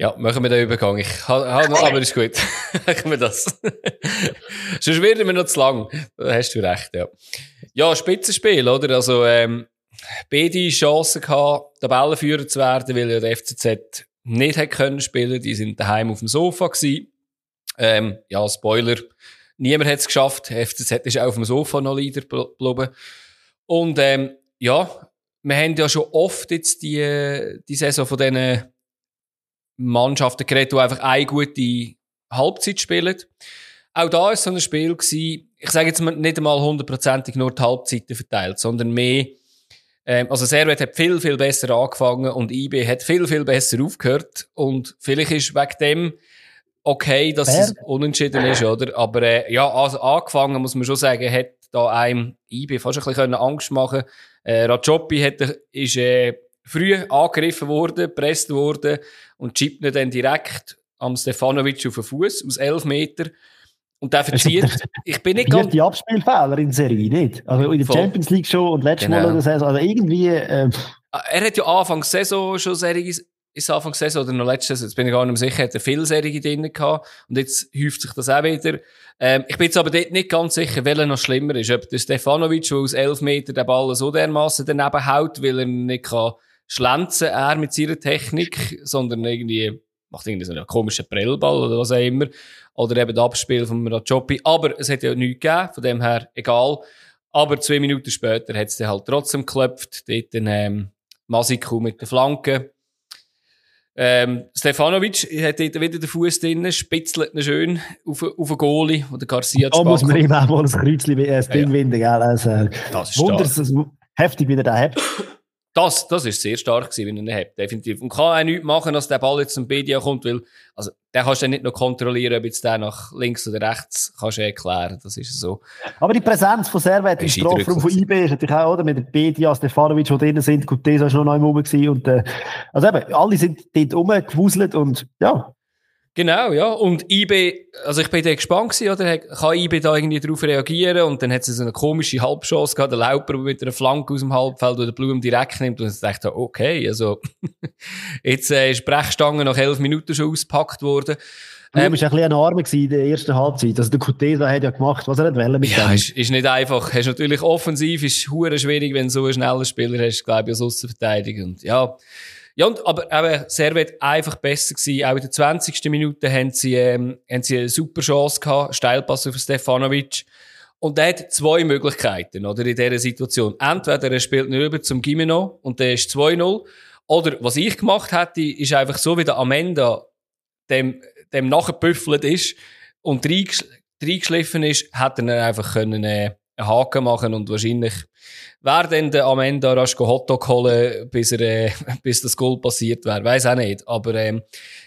Ja, machen wir den Übergang. Ich habe noch, <laughs> aber ist gut. <laughs> machen wir das. Sonst werden wir noch zu lang. Da hast du recht, ja. Ja, Spitzenspiel, oder? Also, ähm, beide Chancen gehabt, Tabellenführer zu werden, weil ja der FCZ nicht hätte können spielen. Die sind daheim auf dem Sofa gewesen. Ähm, ja, Spoiler. Niemand hat es geschafft. Der FCZ ist auch auf dem Sofa noch Leader geblieben. Und, ähm, ja, wir haben ja schon oft jetzt die, die Saison von diesen Mannschaften geredet, die einfach eine gute Halbzeit spielen. Auch da ist so ein Spiel gewesen, ich sage jetzt nicht einmal hundertprozentig nur die Halbzeiten verteilt, sondern mehr, also Servet hat viel, viel besser angefangen und IB hat viel, viel besser aufgehört und vielleicht ist wegen dem okay, dass Wer? es unentschieden ist, oder? Aber äh, ja, also angefangen muss man schon sagen, hat da einem IB fast ein bisschen Angst machen äh, Rajopi hat, ist äh, früh angegriffen worden, gepresst worden und chippt ihn dann direkt am Stefanovic auf den Fuß aus 11 Meter. Und der verzieht. Ich bin nicht ganz. die Abspielfehler in Serie, nicht? Also in der Voll. Champions League schon und letztes genau. Mal oder Saison. Also irgendwie. Äh, er hat ja Anfang Saison schon Serie, ist Anfang Saison oder noch letztes Saison, jetzt bin ich gar nicht mehr sicher, hat er viel Serie drin gehabt. Und jetzt häuft sich das auch wieder. Ähm, ich bin jetzt aber dort nicht ganz sicher, welcher noch schlimmer ist. Ob der Stefanovic, der aus 11 Meter den Ball so dermaßen daneben haut, weil er nicht kann schlenzen er mit seiner Technik, sondern irgendwie macht irgendwie so einen komischen Prellball oder was auch immer. Oder eben das Abspiel von Rajopi. Aber es hat ja nichts gegeben, von dem her egal. Aber zwei Minuten später hat es dann halt trotzdem geklopft. Dort dann, ähm, Masiku mit der Flanke. Ähm, Stefanovic hat dort wieder den Fuß drin, spitzelt ihn schön auf, auf den Goalie, oder Garcia Da muss man ihm auch mal ein Kreuzchen, ein Ding ja, ja. winden, gell? Also, das ist Wunders, heftig, wie er da hat. Das, das ist sehr stark gewesen, wenn er ihn hat, definitiv. Und kann auch nichts machen, dass der Ball jetzt zum BDA kommt, weil, also, der kannst du dann nicht noch kontrollieren, ob jetzt der nach links oder rechts, kannst du erklären, das ist so. Aber die Präsenz von Servet im Strafraum von IB ist natürlich auch, oder, mit dem BDA, Stefanovic, die drinnen sind, gut, der ist noch neu rum gewesen und, äh, also eben, alle sind dort rumgewuselt und, ja, Genau, ja. Und IB, also ich bin da gespannt gewesen, oder? Kann IB da irgendwie darauf reagieren? Und dann hat sie so eine komische Halbchance gehabt, der Lauper mit einer Flanke aus dem Halbfeld, oder Blum direkt nimmt. Und ich dachte, okay, also, <laughs> jetzt äh, ist Brechstange nach elf Minuten schon ausgepackt worden. Du ähm, bist ein bisschen ein Arme in der ersten Halbzeit. Also der Kutesa hat ja gemacht, was er nicht wollte mit Ja, dem. ist, ist nicht einfach. Hast natürlich offensiv, ist schwierig, wenn du so einen schnellen Spieler hast, glaube ich, als Aussenverteidiger. Und ja, ja, und, aber eben, Servet einfach besser gewesen. Auch in der 20. Minute haben sie, ähm, haben sie eine super Chance gehabt. Steilpass auf Stefanovic. Und er hat zwei Möglichkeiten, oder, in dieser Situation. Entweder er spielt nicht über zum Gimeno und der ist 2-0. Oder, was ich gemacht hätte, ist einfach so, wie der Amenda dem, dem nachgebüffelt ist und reingeschliffen ist, hätte er einfach können, äh, einen Haken machen und wahrscheinlich Wer denn der am Ende rasch Hotdog holen, bis, er, äh, <laughs> bis das Goal passiert wäre, weiß auch nicht. Aber ähm,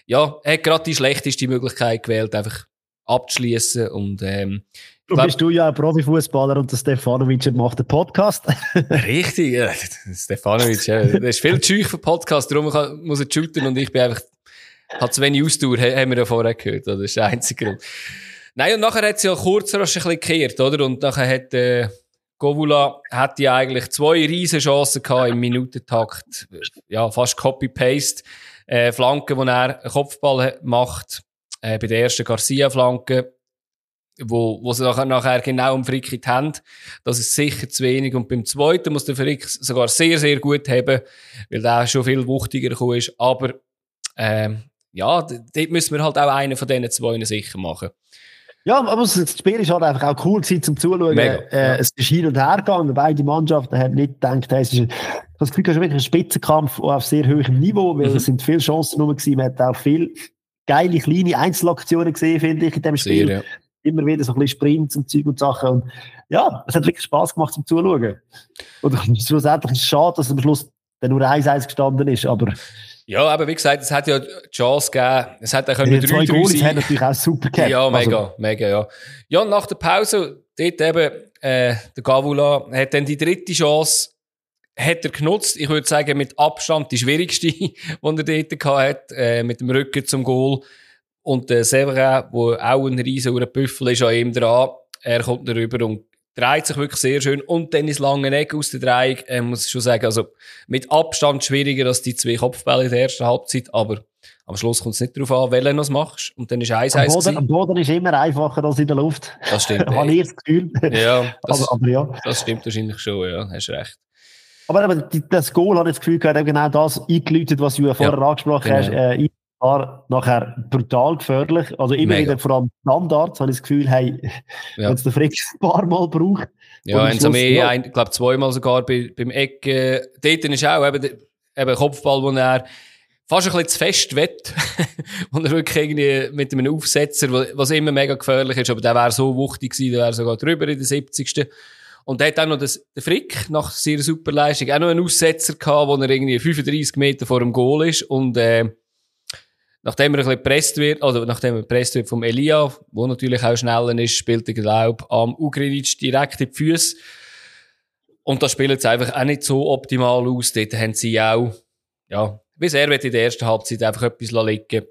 ja, er hat gerade die schlechteste Möglichkeit gewählt, einfach abzuschließen und ähm, Du bist du ja ein Profifußballer und der Stefanovic macht einen Podcast. <laughs> <laughs> Richtig, ja. Stefanovic, ja. Der ist viel zu für Podcast, darum muss er shooten und ich bin einfach, hat zu wenig Ausdauer, haben wir ja vorher gehört, das ist der einzige Grund. Nein, und nachher hat sie ja kurz rasch ein bisschen gekehrt, oder? Und nachher hat, äh, Govula hatte eigentlich zwei riesen Chancen gehabt im Minutentakt. Ja, fast Copy-Paste. Äh, Flanke, wo er Kopfball macht, äh, bei der ersten Garcia-Flanke, wo, wo sie nachher, nachher genau um Frick in die Hand. Das ist sicher zu wenig. Und beim zweiten muss der Frick sogar sehr, sehr gut haben, weil der schon viel wuchtiger gekommen ist. Aber, ähm, ja, dort müssen wir halt auch einen von diesen zwei sicher machen. Ja, aber das Spiel ist halt einfach auch cool gewesen, zum Zuschauen. Mega, äh, ja. Es ist hin und her gegangen. Beide Mannschaften haben nicht gedacht, hey, es ist ein, das Gefühl, es ist wirklich ein Spitzenkampf auf sehr hohem Niveau, weil mhm. es sind viele Chancen rum gewesen. Man hat auch viele geile kleine Einzelaktionen gesehen, finde ich, in dem Spiel. Sehr, ja. Immer wieder so ein bisschen Sprints und Zeug und Sachen. Und ja, es hat wirklich Spaß gemacht zum Zuschauen. Und <laughs> schlussendlich ist es schade, dass am Schluss dann nur 1-1 gestanden ist, aber... Ja, aber wie gesagt, es hat ja die Chance gegeben, es hat auch können die zwei Goals haben natürlich auch super gehabt. Ja, mega, also. mega, ja. Ja, nach der Pause, dort eben, äh, der Gavula hat dann die dritte Chance, hat er genutzt. Ich würde sagen, mit Abstand die schwierigste, <laughs> die er dort hat, äh, mit dem Rücken zum Goal. Und der Severin, wo auch ein riesen Büffel ist an ihm dran, er kommt darüber und dreht sich wirklich sehr schön. Und dann ist lange Eck aus der Dreieck, äh, muss ich schon sagen, also mit Abstand schwieriger als die zwei Kopfbälle in der ersten Halbzeit, aber am Schluss kommt es nicht darauf an, welchen du machst. Und dann ist eins am Boden, am Boden ist immer einfacher als in der Luft. Das stimmt. <laughs> Habe ich das Gefühl. Ja, <laughs> das, aber, aber, ja. das stimmt wahrscheinlich schon, ja, hast recht. Aber, aber das Goal hat das Gefühl gehabt, genau das eingeläutet, was du ja vorher ja, angesprochen genau. hast. Äh, war nachher brutal gefährlich. Also immer Mega. wieder vor allem Standards, habe ich das Gefühl, hey, ja. wenn es der Frick ein paar Mal braucht. Ja, haben sie mehr, ich glaube zweimal sogar bei, beim Eck. Äh, dort ist auch eben, eben Kopfball, wo er fast ein bisschen zu fest wett. <laughs> und er wirklich irgendwie mit einem Aufsetzer, was immer mega gefährlich ist, aber der wäre so wuchtig gewesen, der wäre sogar drüber in der 70. Und der hat auch noch das, der Frick, nach seiner Superleistung, auch noch einen Aussetzer gehabt, wo er irgendwie 35 Meter vor dem Goal ist und, äh, nachdem er ein bisschen gepresst wird, oder nachdem er gepresst wird vom Elia, wo natürlich auch schneller ist, spielt er, glaube am Ugrinic direkt in die Füße. Und das spielt jetzt einfach auch nicht so optimal aus. Dort haben sie auch, ja, wie sehr wird in der ersten Halbzeit einfach etwas liegen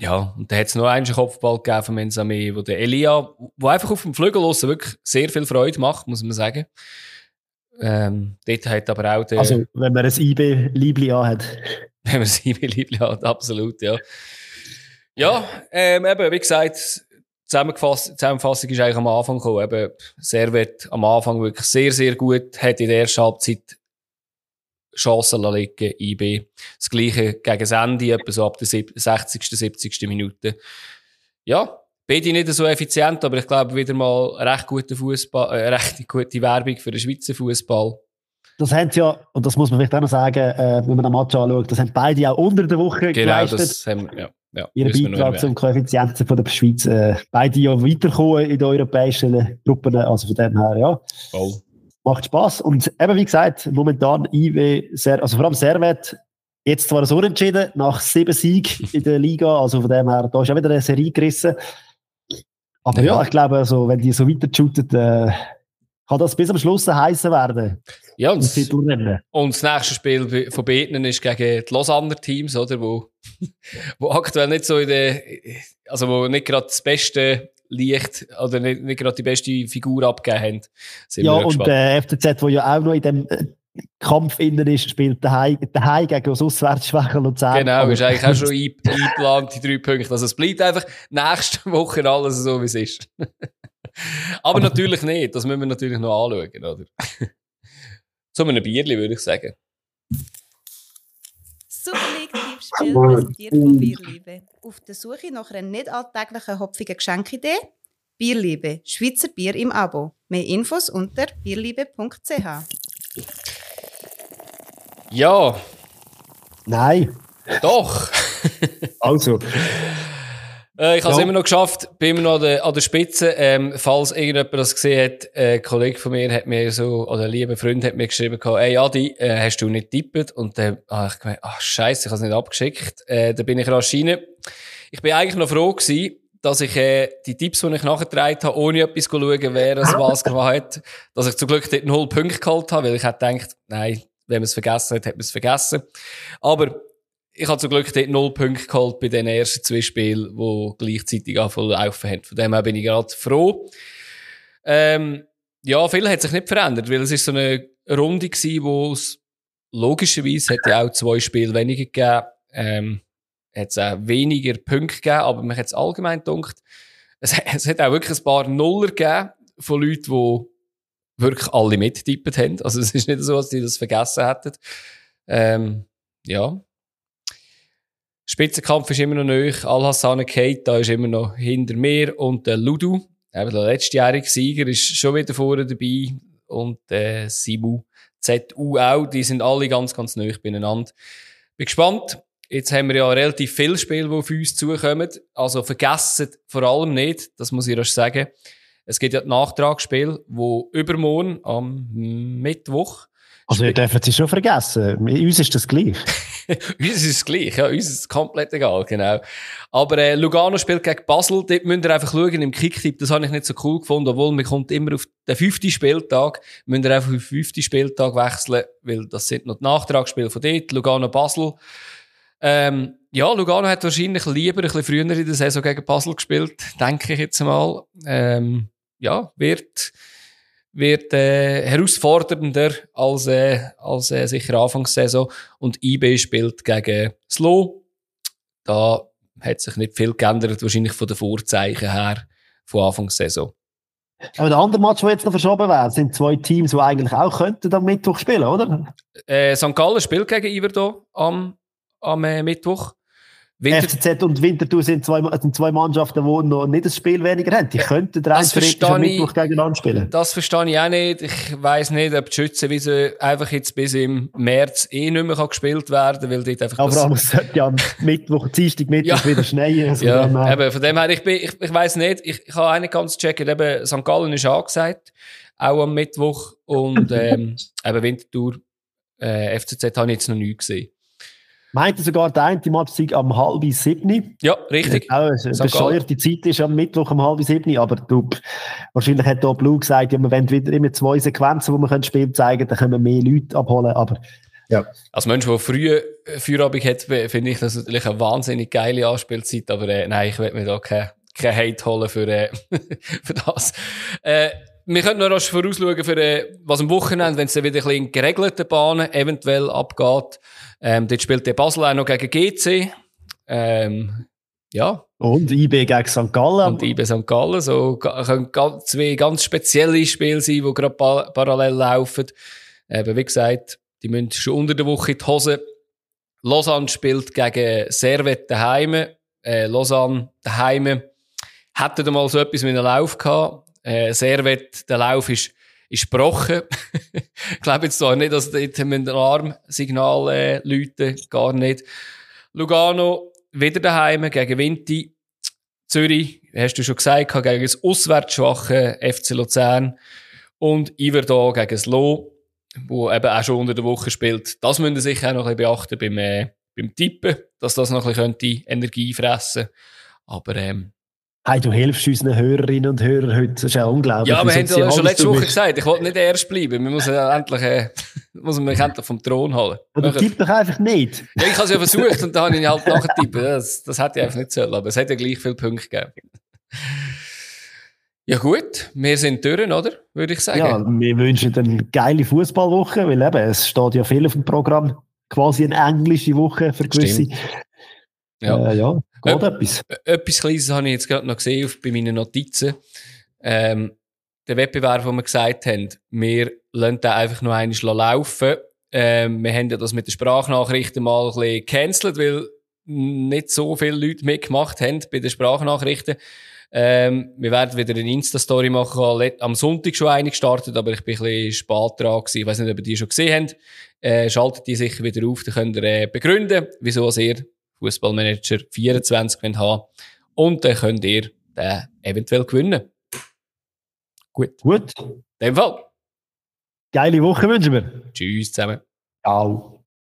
ja, und da hat es noch einen Kopfball gegeben von Mensame, wo der Elia, wo einfach auf dem Flügel los wirklich sehr viel Freude macht, muss man sagen. Ähm, dort hat aber auch der... Also, wenn man ein IB-Liebli hat. <laughs> Wenn man ein IB-Liebli hat, absolut, ja. Ja, ähm, eben, wie gesagt, Zusammengefasst, Zusammenfassung ist eigentlich am Anfang gekommen. Eben, Servet am Anfang wirklich sehr, sehr gut, hat in der ersten Halbzeit Chancen liegen, IB. Das Gleiche gegen Ende, etwa so ab der 60., 70. Minute. Ja, beide nicht so effizient, aber ich glaube wieder mal recht gute Fußball, äh, recht gute Werbung für den Schweizer Fußball. Das haben sie ja, und das muss man vielleicht auch noch sagen, äh, wenn man den Match anschaut, das haben beide auch unter der Woche genau, geleistet. Das haben, ja, ja, Ihren Beitrag zum Koeffizienten von der Schweiz. Äh, beide ja weiterkommen in den europäischen Gruppen, also von dem her, ja. Voll macht Spaß. Und eben, wie gesagt, momentan IW, sehr, also vor allem Servet, jetzt zwar so entschieden, nach sieben Siegen <laughs> in der Liga, also von dem her, da ist auch wieder eine Serie gerissen. Aber ja, ja ich glaube, also, wenn die so weiter shooten, äh, kann das bis am Schluss heißen werden. Ja, und, und das nächste Spiel von Betnen ist gegen die Lausanne Teams, oder? Wo, <laughs> wo aktuell nicht so in der, also wo nicht gerade das beste Licht oder nicht, nicht gerade die beste Figur abgegeben haben. Sind ja, und der FCZ, wo ja auch noch in dem äh, Kampf innen ist, spielt daheim, daheim gegen das auswärtsschwache Luzern. Genau, ist eigentlich auch schon <laughs> eingeplant, die drei Punkte. Also es bleibt einfach nächste Woche alles so, wie es ist. <laughs> Aber, Aber natürlich nicht, das müssen wir natürlich noch anschauen, oder? <laughs> Zu einem Bierli, würde ich sagen. Super Tippspiel präsentiert von Bierliebe. Auf der Suche nach einer nicht alltäglichen hopfigen Geschenkidee? Bierliebe, Schweizer Bier im Abo. Mehr Infos unter bierliebe.ch. Ja. Nein. Doch. also. <laughs> Äh, ich habe es ja. immer noch geschafft, bin immer noch an der, an der Spitze. Ähm, falls irgendjemand das gesehen hat, äh, ein Kollege von mir hat mir so, oder ein lieber Freund hat mir geschrieben, ey Adi, äh, hast du nicht tippt? Und dann ah, ich gemeint, ach scheiße, ich habe es nicht abgeschickt. Äh, dann bin ich rasch rein. Ich bin eigentlich noch froh gewesen, dass ich äh, die Tipps, die ich nachgetragen habe, ohne etwas zu schauen, wer es <laughs> was gemacht hat, dass ich zum Glück dort null Punkte geholt habe, weil ich hätte gedacht, nein, wenn man es vergessen hat, hat man es vergessen. Aber ich habe zum Glück dort null Punkte geholt bei den ersten zwei Spielen, die gleichzeitig anfangen laufen haben. Von dem her bin ich gerade froh. Ähm, ja, viel hat sich nicht verändert, weil es ist so eine Runde gewesen, wo es logischerweise hätte auch zwei Spiele weniger gegeben. Ähm, hat es auch weniger Punkte gegeben, aber man hat es allgemein gedacht, es, es hat auch wirklich ein paar Nuller gegeben von Leuten, die wirklich alle mitgetippt haben. Also es ist nicht so, dass die das vergessen hätten. Ähm, ja, Spitzenkampf ist immer noch nöch. Al-Hassan Keita ist immer noch hinter mir und der Ludu, eben der letztjährige Sieger, ist schon wieder vorne dabei und der Simu ZU auch. Die sind alle ganz, ganz nöch beieinander. Bin gespannt. Jetzt haben wir ja relativ viele Spiele, die auf uns zukommen. Also vergessen vor allem nicht, das muss ich erst sagen. Es gibt ja das Nachtragsspiel, wo übermorgen am Mittwoch Also, ihr dürft sie schon vergessen. Uns ist das gleich. <laughs> uns ist es gleich, ja. Uns ist es komplett egal, genau. Aber äh, Lugano spielt gegen Basel. Dort müsst ihr einfach schauen im Kicktipp. Das habe ich nicht so cool gefunden, obwohl man kommt immer auf den fünften Spieltag. Müsst ihr einfach auf den fünften Spieltag wechseln, weil das sind noch die Nachtragsspiele von dort. Lugano-Basel. Ähm, ja, Lugano hat wahrscheinlich lieber ein bisschen früher in der Saison gegen Basel gespielt, denke ich jetzt mal. Ähm, ja, wird wird äh, herausfordernder als, äh, als äh, sicher Anfangssaison. Und IB spielt gegen Slow. Da hat sich nicht viel geändert, wahrscheinlich von den Vorzeichen her von Anfangssaison. Aber der andere Match, der jetzt noch verschoben wird, sind zwei Teams, die eigentlich auch könnten am Mittwoch spielen, oder? Äh, St. Gallen spielt gegen Iverdo am, am äh, Mittwoch. Winter FCZ und Winterthur sind zwei, sind zwei Mannschaften, die noch nicht das Spiel weniger haben. Die könnten rein theoretisch am Mittwoch gegeneinander spielen. Das verstehe ich auch nicht. Ich weiss nicht, ob die Schützenwiese einfach jetzt bis im März eh nicht mehr gespielt werden kann, weil dort einfach Aber das... es sollte ja <laughs> Mittwoch, Dienstag, Mittwoch wieder schneien. Also ja, dem eben, von dem her, ich, bin, ich, ich weiss nicht, ich, ich habe auch nicht ganz gecheckt, eben St. Gallen ist angesagt, auch am Mittwoch und <laughs> ähm, eben Winterthur, äh, FCZ habe ich jetzt noch nie gesehen meinte sogar, der eine Match sei am halb sieben. Ja, richtig. Ja, eine bescheuerte Zeit ist am Mittwoch um halb sieben, aber du, wahrscheinlich hat da Blue gesagt, ja, wir wollen wieder immer zwei Sequenzen, wo wir können Spiel zeigen dann können wir mehr Leute abholen, aber ja. Als Mensch, der früh äh, Feierabend hat, finde ich das natürlich eine wahnsinnig geile Anspielzeit, aber äh, nein, ich will mir da keinen kein Hate holen für, äh, <laughs> für das. Äh, wir können noch vorausschauen, für, äh, was am Wochenende, wenn es dann wieder ein bisschen in geregelten Bahnen eventuell abgeht. Ähm, dort spielt der Basel auch noch gegen GC. Ähm, ja. Und IB gegen St. Gallen. Und IB St. Gallen. So können zwei ganz spezielle Spiele sein, die gerade pa parallel laufen. Eben, wie gesagt, die müssen schon unter der Woche in die Hose. Lausanne spielt gegen Servet daheim. Äh, Lausanne daheim. Hätten mal so etwas mit einem Lauf gehabt. Äh, Servet, der Lauf ist ist gebrochen. <laughs> ich glaube jetzt zwar nicht, dass dort dem Alarmsignal äh, läuten, gar nicht. Lugano wieder daheim gegen Vinti. Zürich, hast du schon gesagt, gegen das auswärtsschwache FC Luzern. Und Iverdo gegen das Lo, wo eben auch schon unter der Woche spielt. Das müssen Sie sicher auch noch ein bisschen beachten beim, äh, beim Tippen, dass das noch ein bisschen Energie fressen könnte. Aber ähm, Hey, du hilfst unseren Hörerinnen und Hörern heute. Das ist ja unglaublich. Ja, wir haben ja schon letzte Woche gesagt, ich wollte nicht erst bleiben. Wir müssen endlich, äh, <laughs> muss mich endlich vom Thron holen. Aber tipp doch einfach nicht. Ja, ich habe es ja versucht und dann habe ich halt nachgetippen. Das, das hätte ich einfach nicht sollen, aber es hat ja gleich viele Punkte gegeben. Ja gut, wir sind durch, oder? Würde ich sagen. Ja, wir wünschen eine geile Fußballwoche, weil eben, es steht ja viel auf dem Programm. Quasi eine englische Woche für gewisse. Stimmt. Ja. Äh, ja. Geht etwas? Etwas Kleines habe ich jetzt gerade noch gesehen auf, bei meinen Notizen. Ähm, der Wettbewerb, wo wir gesagt haben, wir lassen den einfach nur einmal laufen. Ähm, wir haben ja das mit den Sprachnachrichten mal ein bisschen gecancelt, weil nicht so viele Leute mitgemacht haben bei den Sprachnachrichten. Ähm, wir werden wieder eine Insta-Story machen. Am Sonntag schon eine gestartet, aber ich bin ein bisschen spät dran gewesen. Ich weiß nicht, ob ihr die schon gesehen habt. Äh, schaltet die sicher wieder auf, dann könnt ihr äh, begründen, wieso ihr Fußballmanager 24 haben und dann könnt ihr den eventuell gewinnen. Gut. Gut. In dem Fall. Geile Woche wünschen wir. Tschüss zusammen. Ciao.